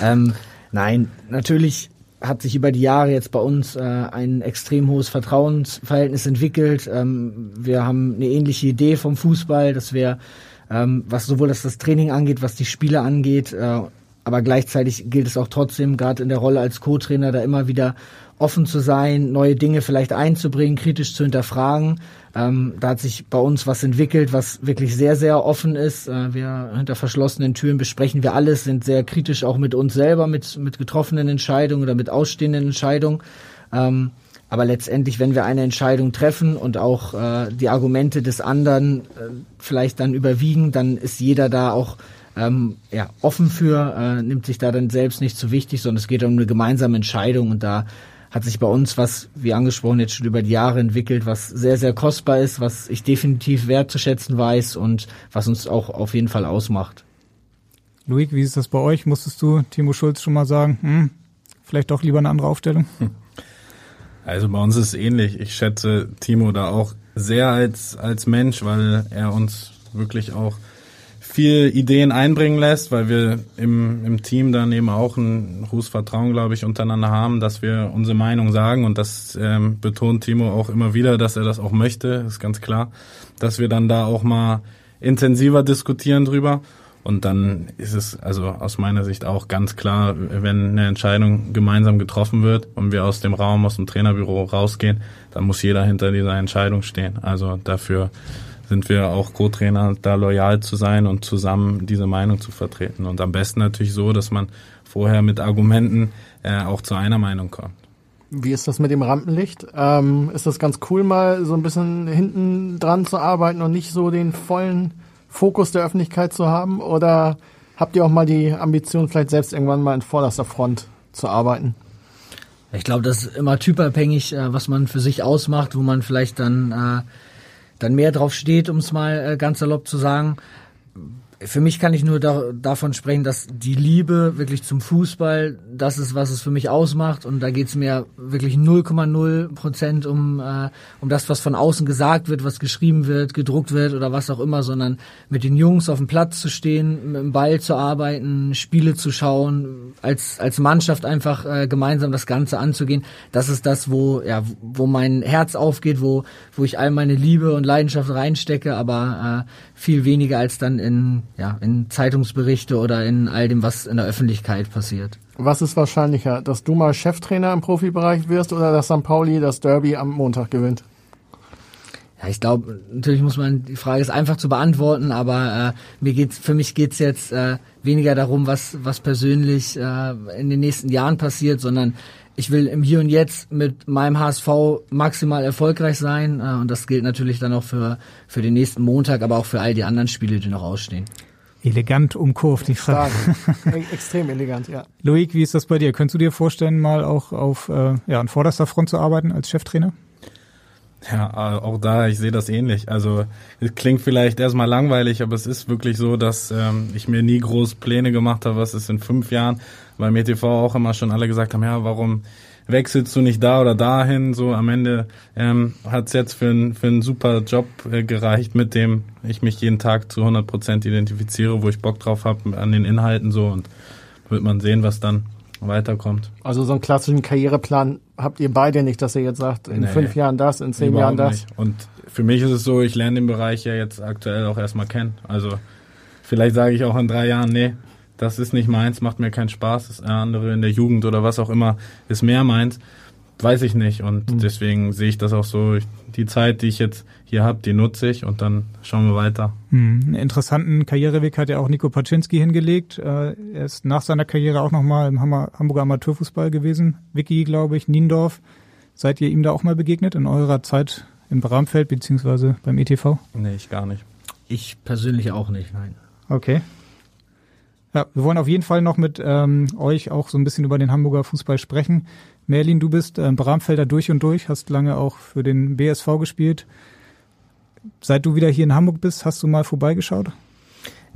Ähm, nein, natürlich hat sich über die Jahre jetzt bei uns äh, ein extrem hohes Vertrauensverhältnis entwickelt. Ähm, wir haben eine ähnliche Idee vom Fußball, dass wir, ähm, was sowohl das, das Training angeht, was die Spiele angeht, äh, aber gleichzeitig gilt es auch trotzdem, gerade in der Rolle als Co-Trainer, da immer wieder offen zu sein, neue Dinge vielleicht einzubringen, kritisch zu hinterfragen. Ähm, da hat sich bei uns was entwickelt, was wirklich sehr, sehr offen ist. Äh, wir hinter verschlossenen Türen besprechen wir alles, sind sehr kritisch auch mit uns selber, mit, mit getroffenen Entscheidungen oder mit ausstehenden Entscheidungen. Ähm, aber letztendlich, wenn wir eine Entscheidung treffen und auch äh, die Argumente des anderen äh, vielleicht dann überwiegen, dann ist jeder da auch ähm, ja, offen für, äh, nimmt sich da dann selbst nicht zu wichtig, sondern es geht um eine gemeinsame Entscheidung und da hat sich bei uns was, wie angesprochen, jetzt schon über die Jahre entwickelt, was sehr, sehr kostbar ist, was ich definitiv wertzuschätzen weiß und was uns auch auf jeden Fall ausmacht. Luik, wie ist das bei euch? Musstest du Timo Schulz schon mal sagen, hm, vielleicht doch lieber eine andere Aufstellung? Also bei uns ist es ähnlich. Ich schätze Timo da auch sehr als, als Mensch, weil er uns wirklich auch viel Ideen einbringen lässt, weil wir im, im Team dann eben auch ein hohes Vertrauen, glaube ich, untereinander haben, dass wir unsere Meinung sagen. Und das ähm, betont Timo auch immer wieder, dass er das auch möchte, ist ganz klar, dass wir dann da auch mal intensiver diskutieren drüber. Und dann ist es also aus meiner Sicht auch ganz klar, wenn eine Entscheidung gemeinsam getroffen wird und wir aus dem Raum, aus dem Trainerbüro rausgehen, dann muss jeder hinter dieser Entscheidung stehen. Also dafür sind wir auch Co-Trainer, da loyal zu sein und zusammen diese Meinung zu vertreten. Und am besten natürlich so, dass man vorher mit Argumenten äh, auch zu einer Meinung kommt. Wie ist das mit dem Rampenlicht? Ähm, ist das ganz cool, mal so ein bisschen hinten dran zu arbeiten und nicht so den vollen Fokus der Öffentlichkeit zu haben? Oder habt ihr auch mal die Ambition, vielleicht selbst irgendwann mal in vorderster Front zu arbeiten? Ich glaube, das ist immer typabhängig, äh, was man für sich ausmacht, wo man vielleicht dann äh, dann mehr drauf steht, um es mal äh, ganz salopp zu sagen für mich kann ich nur da, davon sprechen, dass die Liebe wirklich zum Fußball, das ist, was es für mich ausmacht. Und da geht's mir wirklich 0,0 Prozent um, äh, um das, was von außen gesagt wird, was geschrieben wird, gedruckt wird oder was auch immer, sondern mit den Jungs auf dem Platz zu stehen, mit dem Ball zu arbeiten, Spiele zu schauen, als, als Mannschaft einfach äh, gemeinsam das Ganze anzugehen. Das ist das, wo, ja, wo mein Herz aufgeht, wo, wo ich all meine Liebe und Leidenschaft reinstecke, aber äh, viel weniger als dann in, ja, in Zeitungsberichte oder in all dem, was in der Öffentlichkeit passiert. Was ist wahrscheinlicher, dass du mal Cheftrainer im Profibereich wirst oder dass St. Pauli das Derby am Montag gewinnt? Ja, ich glaube, natürlich muss man, die Frage ist einfach zu beantworten, aber äh, mir geht's, für mich geht's jetzt äh, weniger darum, was, was persönlich äh, in den nächsten Jahren passiert, sondern ich will im Hier und Jetzt mit meinem HSV maximal erfolgreich sein äh, und das gilt natürlich dann auch für, für den nächsten Montag, aber auch für all die anderen Spiele, die noch ausstehen. Elegant umkurvt die Frage. Extrem elegant, ja. Loic, wie ist das bei dir? Könntest du dir vorstellen, mal auch auf äh, ja, an vorderster Front zu arbeiten als Cheftrainer? Ja, auch da, ich sehe das ähnlich. Also es klingt vielleicht erstmal langweilig, aber es ist wirklich so, dass ähm, ich mir nie groß Pläne gemacht habe, was ist in fünf Jahren, weil mir TV auch immer schon alle gesagt haben, ja, warum wechselst du nicht da oder dahin. So am Ende ähm, hat es jetzt für, ein, für einen super Job äh, gereicht, mit dem ich mich jeden Tag zu 100 Prozent identifiziere, wo ich Bock drauf habe an den Inhalten so und wird man sehen, was dann weiterkommt. Also so einen klassischen Karriereplan habt ihr beide nicht, dass ihr jetzt sagt, in nee, fünf Jahren das, in zehn Jahren das. Nicht. Und für mich ist es so, ich lerne den Bereich ja jetzt aktuell auch erstmal kennen. Also vielleicht sage ich auch in drei Jahren, nee, das ist nicht meins, macht mir keinen Spaß. Das andere in der Jugend oder was auch immer ist mehr meins. Weiß ich nicht. Und mhm. deswegen sehe ich das auch so. Die Zeit, die ich jetzt hier habe, die nutze ich und dann schauen wir weiter. Mhm. Einen interessanten Karriereweg hat ja auch Nico Paczynski hingelegt. Äh, er ist nach seiner Karriere auch nochmal im Hamburger Amateurfußball gewesen. Vicky, glaube ich, Niendorf. Seid ihr ihm da auch mal begegnet in eurer Zeit im Bramfeld beziehungsweise beim ETV? Nee, ich gar nicht. Ich persönlich auch nicht, nein. Okay. Ja, wir wollen auf jeden Fall noch mit ähm, euch auch so ein bisschen über den Hamburger Fußball sprechen. Merlin, du bist äh, Bramfelder durch und durch, hast lange auch für den BSV gespielt. Seit du wieder hier in Hamburg bist, hast du mal vorbeigeschaut?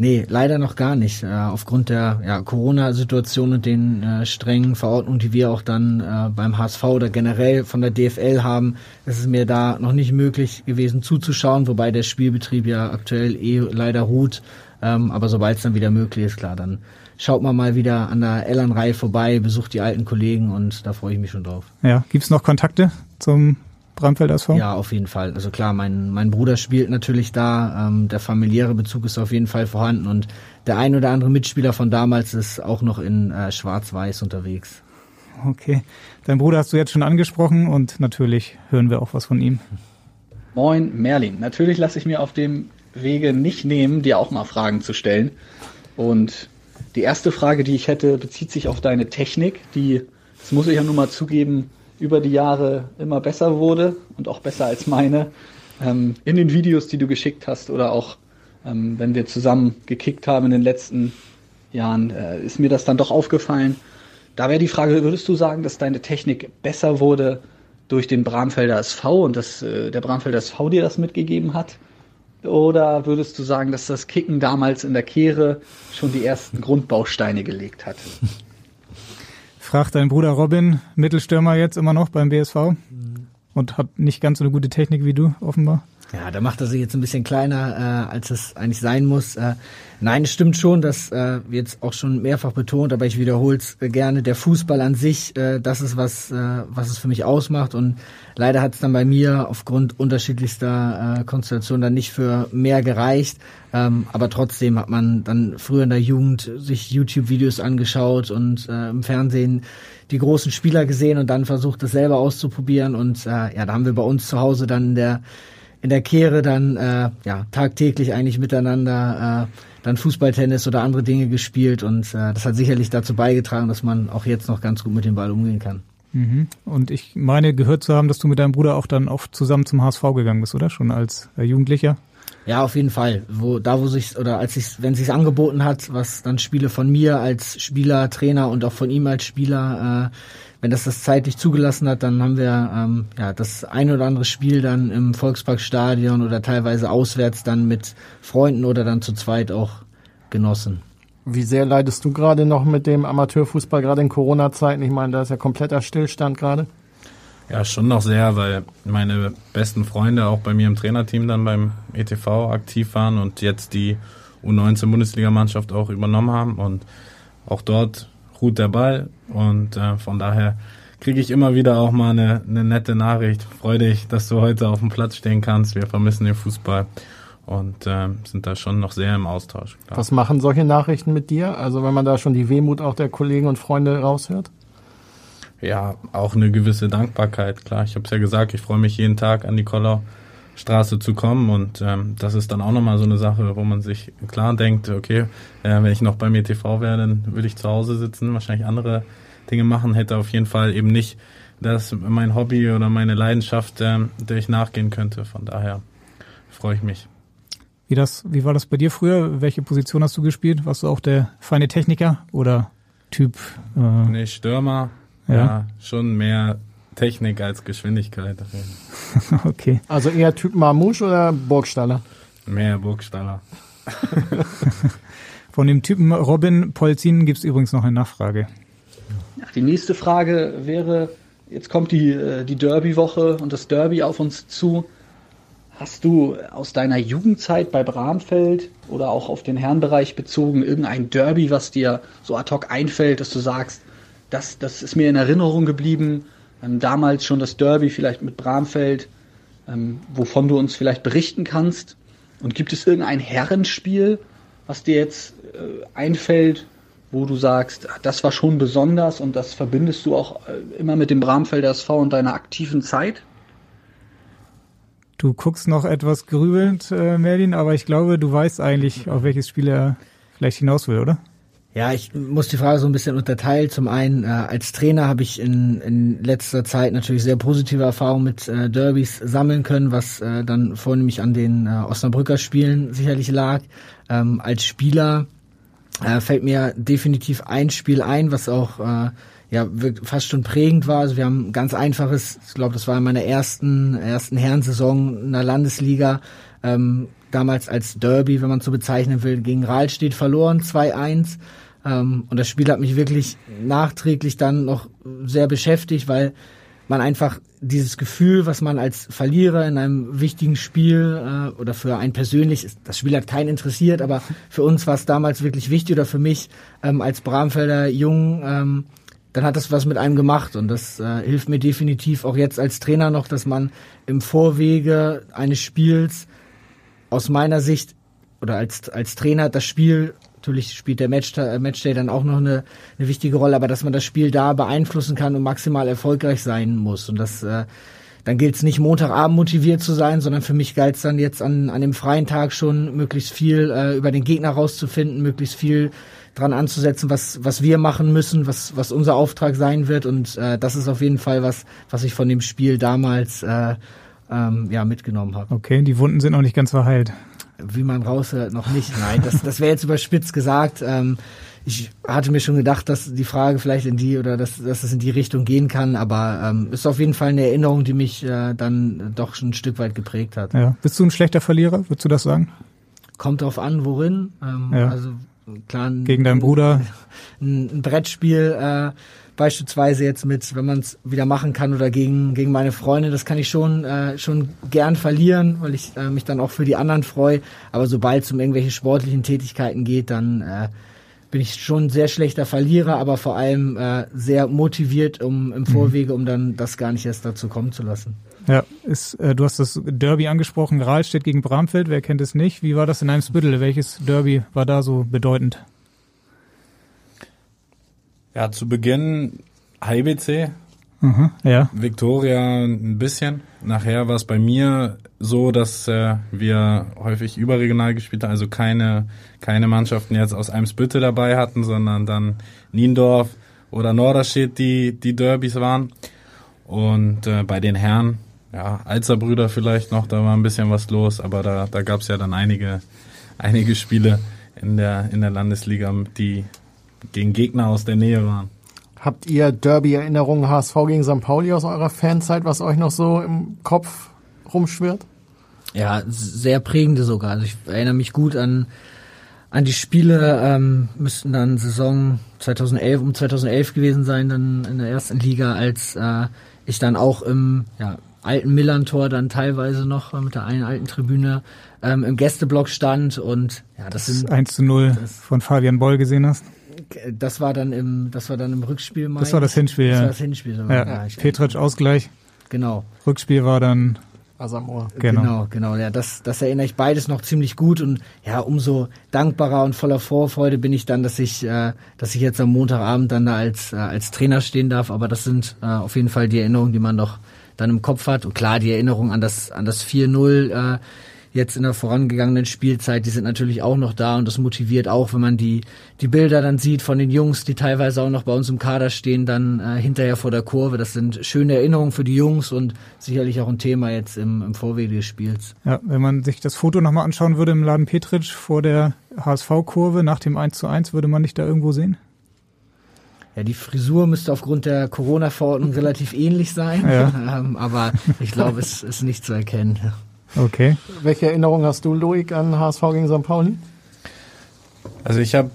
Nee, leider noch gar nicht. Äh, aufgrund der ja, Corona-Situation und den äh, strengen Verordnungen, die wir auch dann äh, beim HSV oder generell von der DFL haben, ist es mir da noch nicht möglich gewesen zuzuschauen, wobei der Spielbetrieb ja aktuell eh leider ruht. Ähm, aber sobald es dann wieder möglich ist, klar, dann schaut man mal wieder an der Ellernreihe vorbei, besucht die alten Kollegen und da freue ich mich schon drauf. Ja, gibt's noch Kontakte zum Bramfeld SV? Ja, auf jeden Fall. Also klar, mein, mein Bruder spielt natürlich da. Ähm, der familiäre Bezug ist auf jeden Fall vorhanden und der ein oder andere Mitspieler von damals ist auch noch in äh, Schwarz-Weiß unterwegs. Okay. Dein Bruder hast du jetzt schon angesprochen und natürlich hören wir auch was von ihm. Moin, Merlin. Natürlich lasse ich mir auf dem Wege nicht nehmen, dir auch mal Fragen zu stellen. Und die erste Frage, die ich hätte, bezieht sich auf deine Technik, die, das muss ich ja nun mal zugeben, über die Jahre immer besser wurde und auch besser als meine. Ähm, in den Videos, die du geschickt hast oder auch ähm, wenn wir zusammen gekickt haben in den letzten Jahren, äh, ist mir das dann doch aufgefallen. Da wäre die Frage, würdest du sagen, dass deine Technik besser wurde durch den Bramfelder SV und dass äh, der Bramfelder SV dir das mitgegeben hat? Oder würdest du sagen, dass das Kicken damals in der Kehre schon die ersten Grundbausteine gelegt hat? Fragt dein Bruder Robin, Mittelstürmer jetzt immer noch beim BSV mhm. und hat nicht ganz so eine gute Technik wie du, offenbar. Ja, da macht er sich jetzt ein bisschen kleiner, äh, als es eigentlich sein muss. Äh, nein, es stimmt schon, das äh, jetzt auch schon mehrfach betont, aber ich wiederhole es äh, gerne. Der Fußball an sich, äh, das ist was, äh, was es für mich ausmacht. Und leider hat es dann bei mir aufgrund unterschiedlichster äh, Konstellationen dann nicht für mehr gereicht. Ähm, aber trotzdem hat man dann früher in der Jugend sich YouTube-Videos angeschaut und äh, im Fernsehen die großen Spieler gesehen und dann versucht, das selber auszuprobieren. Und äh, ja, da haben wir bei uns zu Hause dann der in der Kehre dann äh, ja tagtäglich eigentlich miteinander äh, dann Fußballtennis oder andere Dinge gespielt und äh, das hat sicherlich dazu beigetragen, dass man auch jetzt noch ganz gut mit dem Ball umgehen kann. Mhm. Und ich meine gehört zu haben, dass du mit deinem Bruder auch dann oft zusammen zum HSV gegangen bist, oder schon als äh, Jugendlicher? Ja, auf jeden Fall. Wo da, wo sich oder als ich, wenn sich angeboten hat, was dann Spiele von mir als Spieler, Trainer und auch von ihm als Spieler äh, wenn das das zeitlich zugelassen hat, dann haben wir ähm, ja das ein oder andere Spiel dann im Volksparkstadion oder teilweise auswärts dann mit Freunden oder dann zu zweit auch genossen. Wie sehr leidest du gerade noch mit dem Amateurfußball, gerade in Corona-Zeiten? Ich meine, da ist ja kompletter Stillstand gerade. Ja, schon noch sehr, weil meine besten Freunde auch bei mir im Trainerteam dann beim ETV aktiv waren und jetzt die U19-Bundesligamannschaft auch übernommen haben und auch dort ruht der Ball und äh, von daher kriege ich immer wieder auch mal eine, eine nette Nachricht. Freu dich, dass du heute auf dem Platz stehen kannst. Wir vermissen den Fußball und äh, sind da schon noch sehr im Austausch. Klar. Was machen solche Nachrichten mit dir? Also wenn man da schon die Wehmut auch der Kollegen und Freunde raushört? Ja, auch eine gewisse Dankbarkeit. Klar, ich habe es ja gesagt, ich freue mich jeden Tag an die Kollau Straße zu kommen. Und ähm, das ist dann auch nochmal so eine Sache, wo man sich klar denkt, okay, äh, wenn ich noch beim ETV wäre, dann würde ich zu Hause sitzen, wahrscheinlich andere Dinge machen, hätte auf jeden Fall eben nicht das mein Hobby oder meine Leidenschaft, äh, der ich nachgehen könnte. Von daher freue ich mich. Wie, das, wie war das bei dir früher? Welche Position hast du gespielt? Warst du auch der feine Techniker oder Typ? Äh nee, Stürmer. Ja. ja, schon mehr Technik als Geschwindigkeit. okay. Also eher Typ Marmouche oder Burgstaller? Mehr Burgstaller. Von dem Typen Robin Polzin gibt es übrigens noch eine Nachfrage. Die nächste Frage wäre, jetzt kommt die, äh, die Derby-Woche und das Derby auf uns zu. Hast du aus deiner Jugendzeit bei Bramfeld oder auch auf den Herrenbereich bezogen irgendein Derby, was dir so ad hoc einfällt, dass du sagst, das, das ist mir in Erinnerung geblieben, ähm, damals schon das Derby vielleicht mit Bramfeld, ähm, wovon du uns vielleicht berichten kannst? Und gibt es irgendein Herrenspiel, was dir jetzt äh, einfällt, wo du sagst, das war schon besonders und das verbindest du auch äh, immer mit dem Bramfelder SV und deiner aktiven Zeit? Du guckst noch etwas grübelnd, äh, Merlin, aber ich glaube, du weißt eigentlich, auf welches Spiel er vielleicht hinaus will, oder? Ja, ich muss die Frage so ein bisschen unterteilen. Zum einen, äh, als Trainer habe ich in, in letzter Zeit natürlich sehr positive Erfahrungen mit äh, Derbys sammeln können, was äh, dann vornehmlich an den äh, Osnabrücker Spielen sicherlich lag. Ähm, als Spieler äh, fällt mir definitiv ein Spiel ein, was auch äh, ja fast schon prägend war. Also wir haben ganz einfaches, ich glaube, das war in meiner ersten ersten Herrensaison in der Landesliga. Ähm, damals als Derby, wenn man so bezeichnen will, gegen Rahlstedt verloren, 2-1. Ähm, und das Spiel hat mich wirklich nachträglich dann noch sehr beschäftigt, weil man einfach dieses Gefühl, was man als Verlierer in einem wichtigen Spiel äh, oder für einen persönlich, das Spiel hat keinen interessiert, aber für uns war es damals wirklich wichtig oder für mich ähm, als Bramfelder Jung, ähm, dann hat das was mit einem gemacht und das äh, hilft mir definitiv auch jetzt als Trainer noch, dass man im Vorwege eines Spiels aus meiner Sicht oder als, als Trainer das Spiel, natürlich spielt der Match, äh, Matchday dann auch noch eine, eine wichtige Rolle, aber dass man das Spiel da beeinflussen kann und maximal erfolgreich sein muss. Und das äh, dann gilt es nicht Montagabend motiviert zu sein, sondern für mich galt es dann jetzt an, an dem freien Tag schon möglichst viel äh, über den Gegner rauszufinden, möglichst viel dran anzusetzen, was, was wir machen müssen, was, was unser Auftrag sein wird. Und äh, das ist auf jeden Fall was, was ich von dem Spiel damals äh, ähm, ja, mitgenommen habe. Okay, die Wunden sind noch nicht ganz verheilt. Wie man raushört, noch nicht. Nein, das, das wäre jetzt überspitzt gesagt. Ähm, ich hatte mir schon gedacht, dass die Frage vielleicht in die oder dass, dass es in die Richtung gehen kann, aber ähm, ist auf jeden Fall eine Erinnerung, die mich äh, dann doch schon ein Stück weit geprägt hat. Ja. Bist du ein schlechter Verlierer? Würdest du das sagen? Kommt drauf an, worin. Ähm, ja. Also klar. Gegen deinen Bruder. Ein, ein Brettspiel. Äh, beispielsweise jetzt mit, wenn man es wieder machen kann oder gegen, gegen meine Freunde, das kann ich schon, äh, schon gern verlieren, weil ich äh, mich dann auch für die anderen freue. Aber sobald es um irgendwelche sportlichen Tätigkeiten geht, dann äh, bin ich schon ein sehr schlechter Verlierer, aber vor allem äh, sehr motiviert um im Vorwege, um dann das gar nicht erst dazu kommen zu lassen. Ja, ist, äh, du hast das Derby angesprochen, Rahlstedt gegen Bramfeld, wer kennt es nicht? Wie war das in Eimsbüttel? Welches Derby war da so bedeutend? Ja, zu Beginn HBC. Mhm, ja. Victoria ein bisschen. Nachher war es bei mir so, dass äh, wir häufig überregional gespielt haben, also keine, keine Mannschaften jetzt aus Eimsbütte dabei hatten, sondern dann Niendorf oder Norderstedt, die die Derbys waren. Und äh, bei den Herren, ja, Alzerbrüder vielleicht noch, da war ein bisschen was los, aber da, da gab es ja dann einige, einige Spiele in der, in der Landesliga, die gegen Gegner aus der Nähe waren. Habt ihr Derby-Erinnerungen HSV gegen St. Pauli aus eurer Fanzeit, was euch noch so im Kopf rumschwirrt? Ja, sehr prägende sogar. Also ich erinnere mich gut an an die Spiele ähm, müssten dann Saison 2011 um 2011 gewesen sein, dann in der ersten Liga, als äh, ich dann auch im ja, alten Millantor dann teilweise noch mit der einen alten Tribüne ähm, im Gästeblock stand und ja, das, das sind 1 zu 0 von Fabian Boll gesehen hast. Das war dann im, das war dann im Rückspiel. Das war das Hinspiel. Das ja. war das Hinspiel. Ja. ja Petric Ausgleich. Genau. Rückspiel war dann Asamoah. Genau. genau, genau. Ja, das, das erinnere ich beides noch ziemlich gut und ja, umso dankbarer und voller Vorfreude bin ich dann, dass ich, äh, dass ich jetzt am Montagabend dann da als, äh, als Trainer stehen darf. Aber das sind äh, auf jeden Fall die Erinnerungen, die man noch dann im Kopf hat. Und klar, die Erinnerung an das, an das 4-0, äh, jetzt in der vorangegangenen Spielzeit, die sind natürlich auch noch da und das motiviert auch, wenn man die, die Bilder dann sieht von den Jungs, die teilweise auch noch bei uns im Kader stehen, dann äh, hinterher vor der Kurve. Das sind schöne Erinnerungen für die Jungs und sicherlich auch ein Thema jetzt im, im Vorwege des Spiels. Ja, wenn man sich das Foto nochmal anschauen würde im Laden Petritsch vor der HSV-Kurve nach dem 1 zu 1, würde man nicht da irgendwo sehen? Ja, die Frisur müsste aufgrund der Corona-Verordnung relativ ähnlich sein, ja. ähm, aber ich glaube, es ist nicht zu erkennen. Okay. Welche Erinnerung hast du, Loik, an HSV gegen St. Pauli? Also ich habe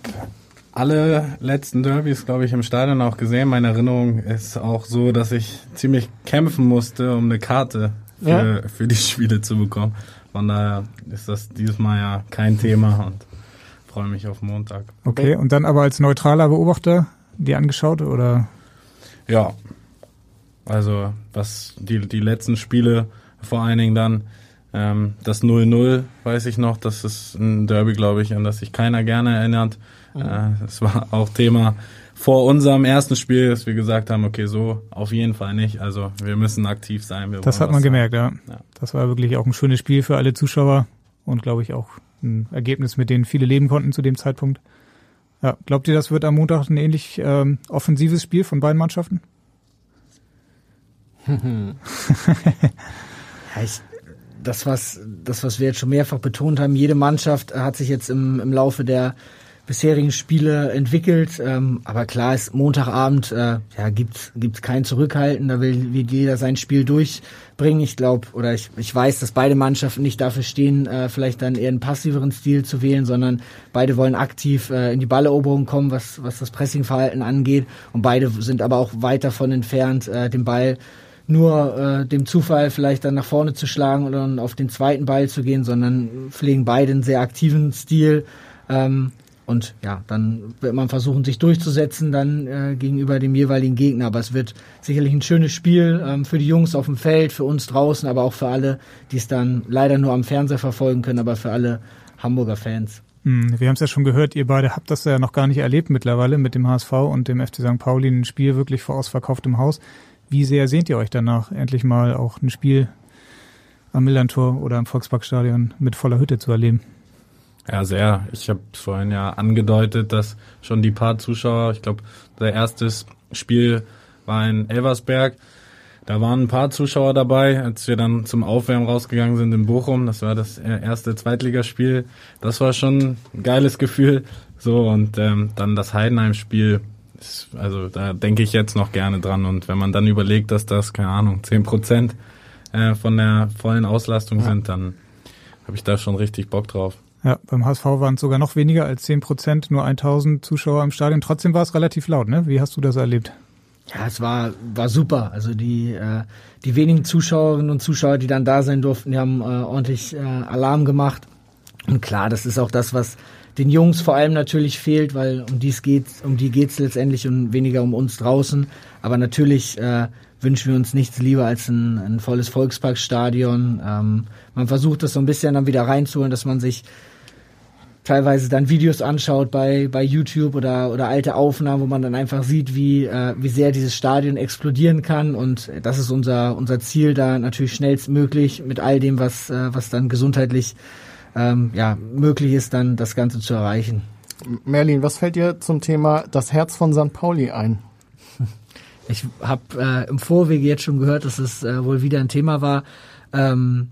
alle letzten Derbys, glaube ich, im Stadion auch gesehen. Meine Erinnerung ist auch so, dass ich ziemlich kämpfen musste, um eine Karte für, ja. für die Spiele zu bekommen. Von daher ist das dieses Mal ja kein Thema und freue mich auf Montag. Okay, und dann aber als neutraler Beobachter die angeschaut oder? Ja, also was die, die letzten Spiele vor allen Dingen dann ähm, das 0-0, weiß ich noch, das ist ein Derby, glaube ich, an das sich keiner gerne erinnert. Mhm. Äh, das war auch Thema vor unserem ersten Spiel, dass wir gesagt haben, okay, so auf jeden Fall nicht. Also wir müssen aktiv sein. das hat man gemerkt, ja. ja. Das war wirklich auch ein schönes Spiel für alle Zuschauer und glaube ich auch ein Ergebnis, mit dem viele leben konnten zu dem Zeitpunkt. Ja, glaubt ihr, das wird am Montag ein ähnlich ähm, offensives Spiel von beiden Mannschaften? ja, ich, das, was, das, was wir jetzt schon mehrfach betont haben, jede Mannschaft hat sich jetzt im, im Laufe der bisherigen Spiele entwickelt. Ähm, aber klar ist, Montagabend äh, ja, gibt es kein Zurückhalten. Da will, will jeder sein Spiel durchbringen. Ich glaube, oder ich, ich weiß, dass beide Mannschaften nicht dafür stehen, äh, vielleicht dann eher einen passiveren Stil zu wählen, sondern beide wollen aktiv äh, in die Balleroberung kommen, was, was das Pressingverhalten angeht. Und beide sind aber auch weit davon entfernt, äh, den Ball nur äh, dem Zufall vielleicht dann nach vorne zu schlagen oder auf den zweiten Ball zu gehen, sondern pflegen beide einen sehr aktiven Stil. Ähm, und ja, dann wird man versuchen, sich durchzusetzen dann äh, gegenüber dem jeweiligen Gegner. Aber es wird sicherlich ein schönes Spiel ähm, für die Jungs auf dem Feld, für uns draußen, aber auch für alle, die es dann leider nur am Fernseher verfolgen können, aber für alle Hamburger Fans. Hm, wir haben es ja schon gehört, ihr beide habt das ja noch gar nicht erlebt mittlerweile mit dem HSV und dem FC St. Pauli, ein Spiel wirklich vor ausverkauftem Haus. Wie sehr sehnt ihr euch danach, endlich mal auch ein Spiel am Millantor oder am Volksparkstadion mit voller Hütte zu erleben? Ja, sehr. Ich habe vorhin ja angedeutet, dass schon die paar Zuschauer, ich glaube, der erste Spiel war in Elversberg. Da waren ein paar Zuschauer dabei, als wir dann zum Aufwärmen rausgegangen sind in Bochum. Das war das erste Zweitligaspiel. Das war schon ein geiles Gefühl. So, und ähm, dann das Heidenheim-Spiel. Also da denke ich jetzt noch gerne dran. Und wenn man dann überlegt, dass das, keine Ahnung, zehn Prozent äh, von der vollen Auslastung ja. sind, dann habe ich da schon richtig Bock drauf. Ja, beim HSV waren es sogar noch weniger als 10 Prozent, nur 1000 Zuschauer im Stadion. Trotzdem war es relativ laut, ne? Wie hast du das erlebt? Ja, es war, war super. Also die, äh, die wenigen Zuschauerinnen und Zuschauer, die dann da sein durften, die haben äh, ordentlich äh, Alarm gemacht. Und klar, das ist auch das, was den Jungs vor allem natürlich fehlt, weil um dies geht, um die geht's letztendlich und weniger um uns draußen. Aber natürlich äh, wünschen wir uns nichts lieber als ein, ein volles Volksparkstadion. Ähm, man versucht das so ein bisschen dann wieder reinzuholen, dass man sich teilweise dann Videos anschaut bei, bei YouTube oder, oder alte Aufnahmen, wo man dann einfach sieht, wie, äh, wie sehr dieses Stadion explodieren kann. Und das ist unser, unser Ziel, da natürlich schnellstmöglich mit all dem, was, äh, was dann gesundheitlich ähm, ja, möglich ist, dann das Ganze zu erreichen. Merlin, was fällt dir zum Thema das Herz von St. Pauli ein? Ich habe äh, im Vorwege jetzt schon gehört, dass es äh, wohl wieder ein Thema war. Ähm,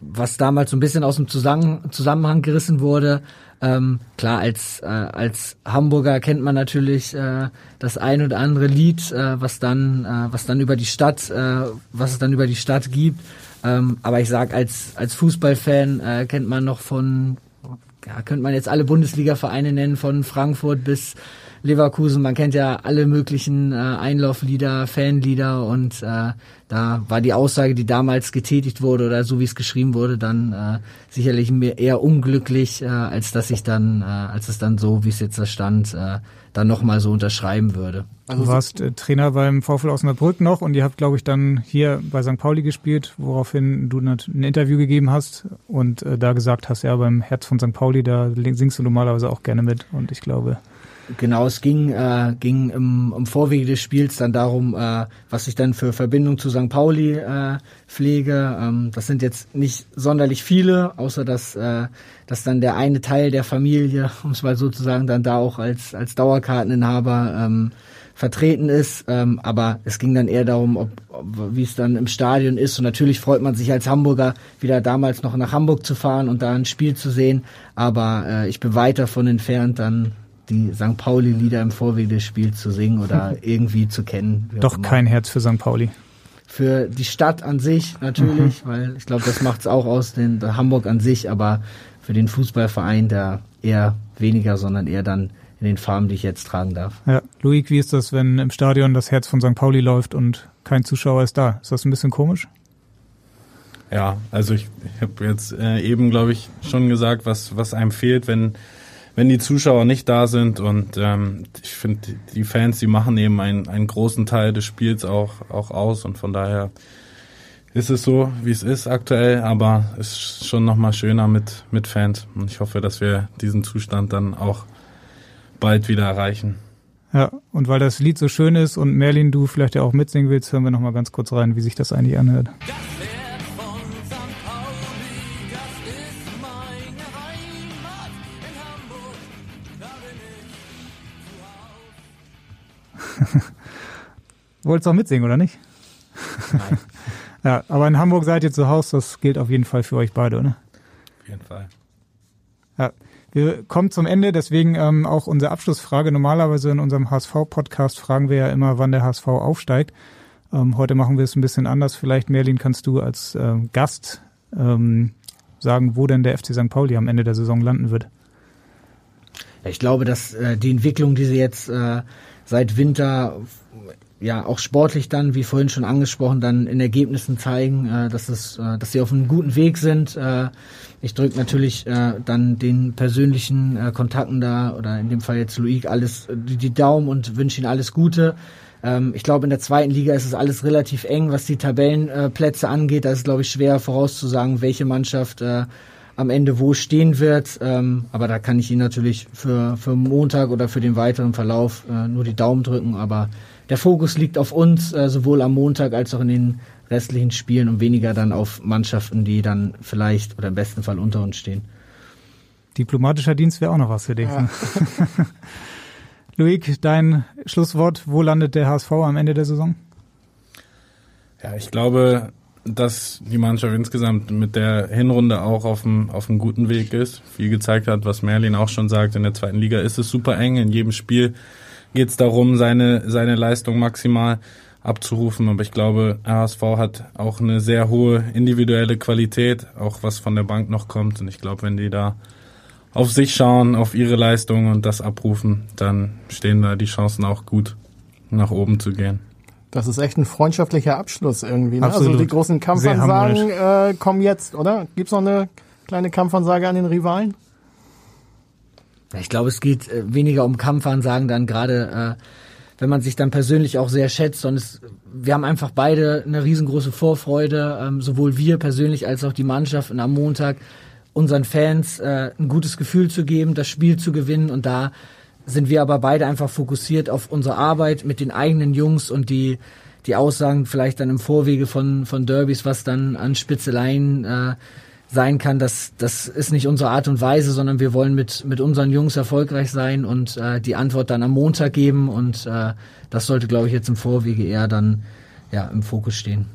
was damals so ein bisschen aus dem Zusammenhang gerissen wurde. Ähm, klar, als, äh, als Hamburger kennt man natürlich äh, das ein oder andere Lied, äh, was dann, äh, was dann über die Stadt, äh, was es dann über die Stadt gibt. Ähm, aber ich sag, als, als Fußballfan äh, kennt man noch von, ja, könnte man jetzt alle Bundesliga-Vereine nennen, von Frankfurt bis Leverkusen, man kennt ja alle möglichen äh, Einlauflieder, Fanlieder und äh, da war die Aussage, die damals getätigt wurde oder so wie es geschrieben wurde, dann äh, sicherlich eher unglücklich, äh, als dass ich dann, äh, als es dann so, wie es jetzt da stand, äh, dann nochmal so unterschreiben würde. Also du warst äh, Trainer beim VfL Osnabrück noch und ihr habt, glaube ich, dann hier bei St. Pauli gespielt, woraufhin du ein Interview gegeben hast und äh, da gesagt hast, ja, beim Herz von St. Pauli, da singst du normalerweise auch gerne mit und ich glaube, Genau, es ging, äh, ging im, im Vorwege des Spiels dann darum, äh, was ich dann für Verbindung zu St. Pauli äh, pflege. Ähm, das sind jetzt nicht sonderlich viele, außer dass, äh, dass dann der eine Teil der Familie, um es mal sozusagen, dann da auch als, als Dauerkarteninhaber ähm, vertreten ist. Ähm, aber es ging dann eher darum, ob, ob, wie es dann im Stadion ist. Und natürlich freut man sich als Hamburger, wieder damals noch nach Hamburg zu fahren und da ein Spiel zu sehen. Aber äh, ich bin weit davon entfernt, dann die St. Pauli-Lieder im Vorwege des Spiels zu singen oder irgendwie zu kennen. Doch kein Herz für St. Pauli. Für die Stadt an sich natürlich, mhm. weil ich glaube, das macht es auch aus, den, Hamburg an sich, aber für den Fußballverein da eher weniger, sondern eher dann in den Farben, die ich jetzt tragen darf. Ja, Luik, wie ist das, wenn im Stadion das Herz von St. Pauli läuft und kein Zuschauer ist da? Ist das ein bisschen komisch? Ja, also ich, ich habe jetzt äh, eben, glaube ich, schon gesagt, was, was einem fehlt, wenn, wenn die Zuschauer nicht da sind. Und ähm, ich finde, die Fans, die machen eben einen, einen großen Teil des Spiels auch, auch aus. Und von daher ist es so, wie es ist aktuell, aber es ist schon nochmal schöner mit, mit Fans. Und ich hoffe, dass wir diesen Zustand dann auch bald wieder erreichen. Ja, und weil das Lied so schön ist und Merlin, du vielleicht ja auch mitsingen willst, hören wir nochmal ganz kurz rein, wie sich das eigentlich anhört. Wolltest du auch mitsingen, oder nicht? Nein. ja, aber in Hamburg seid ihr zu Hause, das gilt auf jeden Fall für euch beide, oder? Auf jeden Fall. Ja, wir kommen zum Ende, deswegen ähm, auch unsere Abschlussfrage. Normalerweise in unserem HSV-Podcast fragen wir ja immer, wann der HSV aufsteigt. Ähm, heute machen wir es ein bisschen anders. Vielleicht, Merlin, kannst du als ähm, Gast ähm, sagen, wo denn der FC St. Pauli am Ende der Saison landen wird. Ich glaube, dass äh, die Entwicklung, die sie jetzt äh, seit Winter ja auch sportlich dann, wie vorhin schon angesprochen, dann in Ergebnissen zeigen, äh, dass es, äh, dass sie auf einem guten Weg sind. Äh, ich drücke natürlich äh, dann den persönlichen äh, Kontakten da oder in dem Fall jetzt Luik alles äh, die, die Daumen und wünsche ihnen alles Gute. Ähm, ich glaube, in der zweiten Liga ist es alles relativ eng, was die Tabellenplätze angeht. Da ist es, glaube ich, schwer vorauszusagen, welche Mannschaft äh, am Ende wo stehen wird. Ähm, aber da kann ich Ihnen natürlich für, für Montag oder für den weiteren Verlauf äh, nur die Daumen drücken. Aber der Fokus liegt auf uns, äh, sowohl am Montag als auch in den restlichen Spielen und weniger dann auf Mannschaften, die dann vielleicht oder im besten Fall unter uns stehen. Diplomatischer Dienst wäre auch noch was für dich. Ja. Ne? Luik, dein Schlusswort, wo landet der HSV am Ende der Saison? Ja, ich glaube, dass die Mannschaft insgesamt mit der Hinrunde auch auf einem, auf einem guten Weg ist. Viel gezeigt hat, was Merlin auch schon sagt, in der zweiten Liga ist es super eng. In jedem Spiel geht es darum, seine, seine Leistung maximal abzurufen. Aber ich glaube, HSV hat auch eine sehr hohe individuelle Qualität, auch was von der Bank noch kommt. Und ich glaube, wenn die da auf sich schauen, auf ihre Leistung und das abrufen, dann stehen da die Chancen auch gut, nach oben zu gehen. Das ist echt ein freundschaftlicher Abschluss irgendwie. Ne? Also die großen Kampfansagen äh, kommen jetzt, oder? Gibt's noch eine kleine Kampfansage an den Rivalen? Ich glaube, es geht äh, weniger um Kampfansagen dann gerade, äh, wenn man sich dann persönlich auch sehr schätzt. sondern es, wir haben einfach beide eine riesengroße Vorfreude, ähm, sowohl wir persönlich als auch die Mannschaft und am Montag unseren Fans äh, ein gutes Gefühl zu geben, das Spiel zu gewinnen und da sind wir aber beide einfach fokussiert auf unsere Arbeit mit den eigenen Jungs und die die Aussagen vielleicht dann im Vorwege von von Derbys, was dann an Spitzeleien äh, sein kann, das das ist nicht unsere Art und Weise, sondern wir wollen mit mit unseren Jungs erfolgreich sein und äh, die Antwort dann am Montag geben und äh, das sollte glaube ich jetzt im Vorwege eher dann ja im Fokus stehen.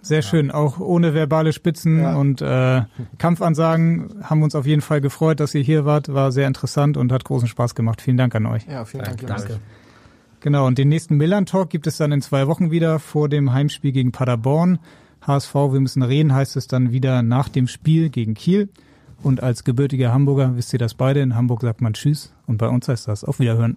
Ja, sehr schön. Auch ohne verbale Spitzen ja. und äh, Kampfansagen haben uns auf jeden Fall gefreut, dass ihr hier wart. War sehr interessant und hat großen Spaß gemacht. Vielen Dank an euch. Ja, vielen Dank. Danke. Genau, und den nächsten Millern Talk gibt es dann in zwei Wochen wieder vor dem Heimspiel gegen Paderborn. HSV, wir müssen reden, heißt es dann wieder nach dem Spiel gegen Kiel. Und als gebürtiger Hamburger wisst ihr das beide. In Hamburg sagt man Tschüss und bei uns heißt das auf Wiederhören.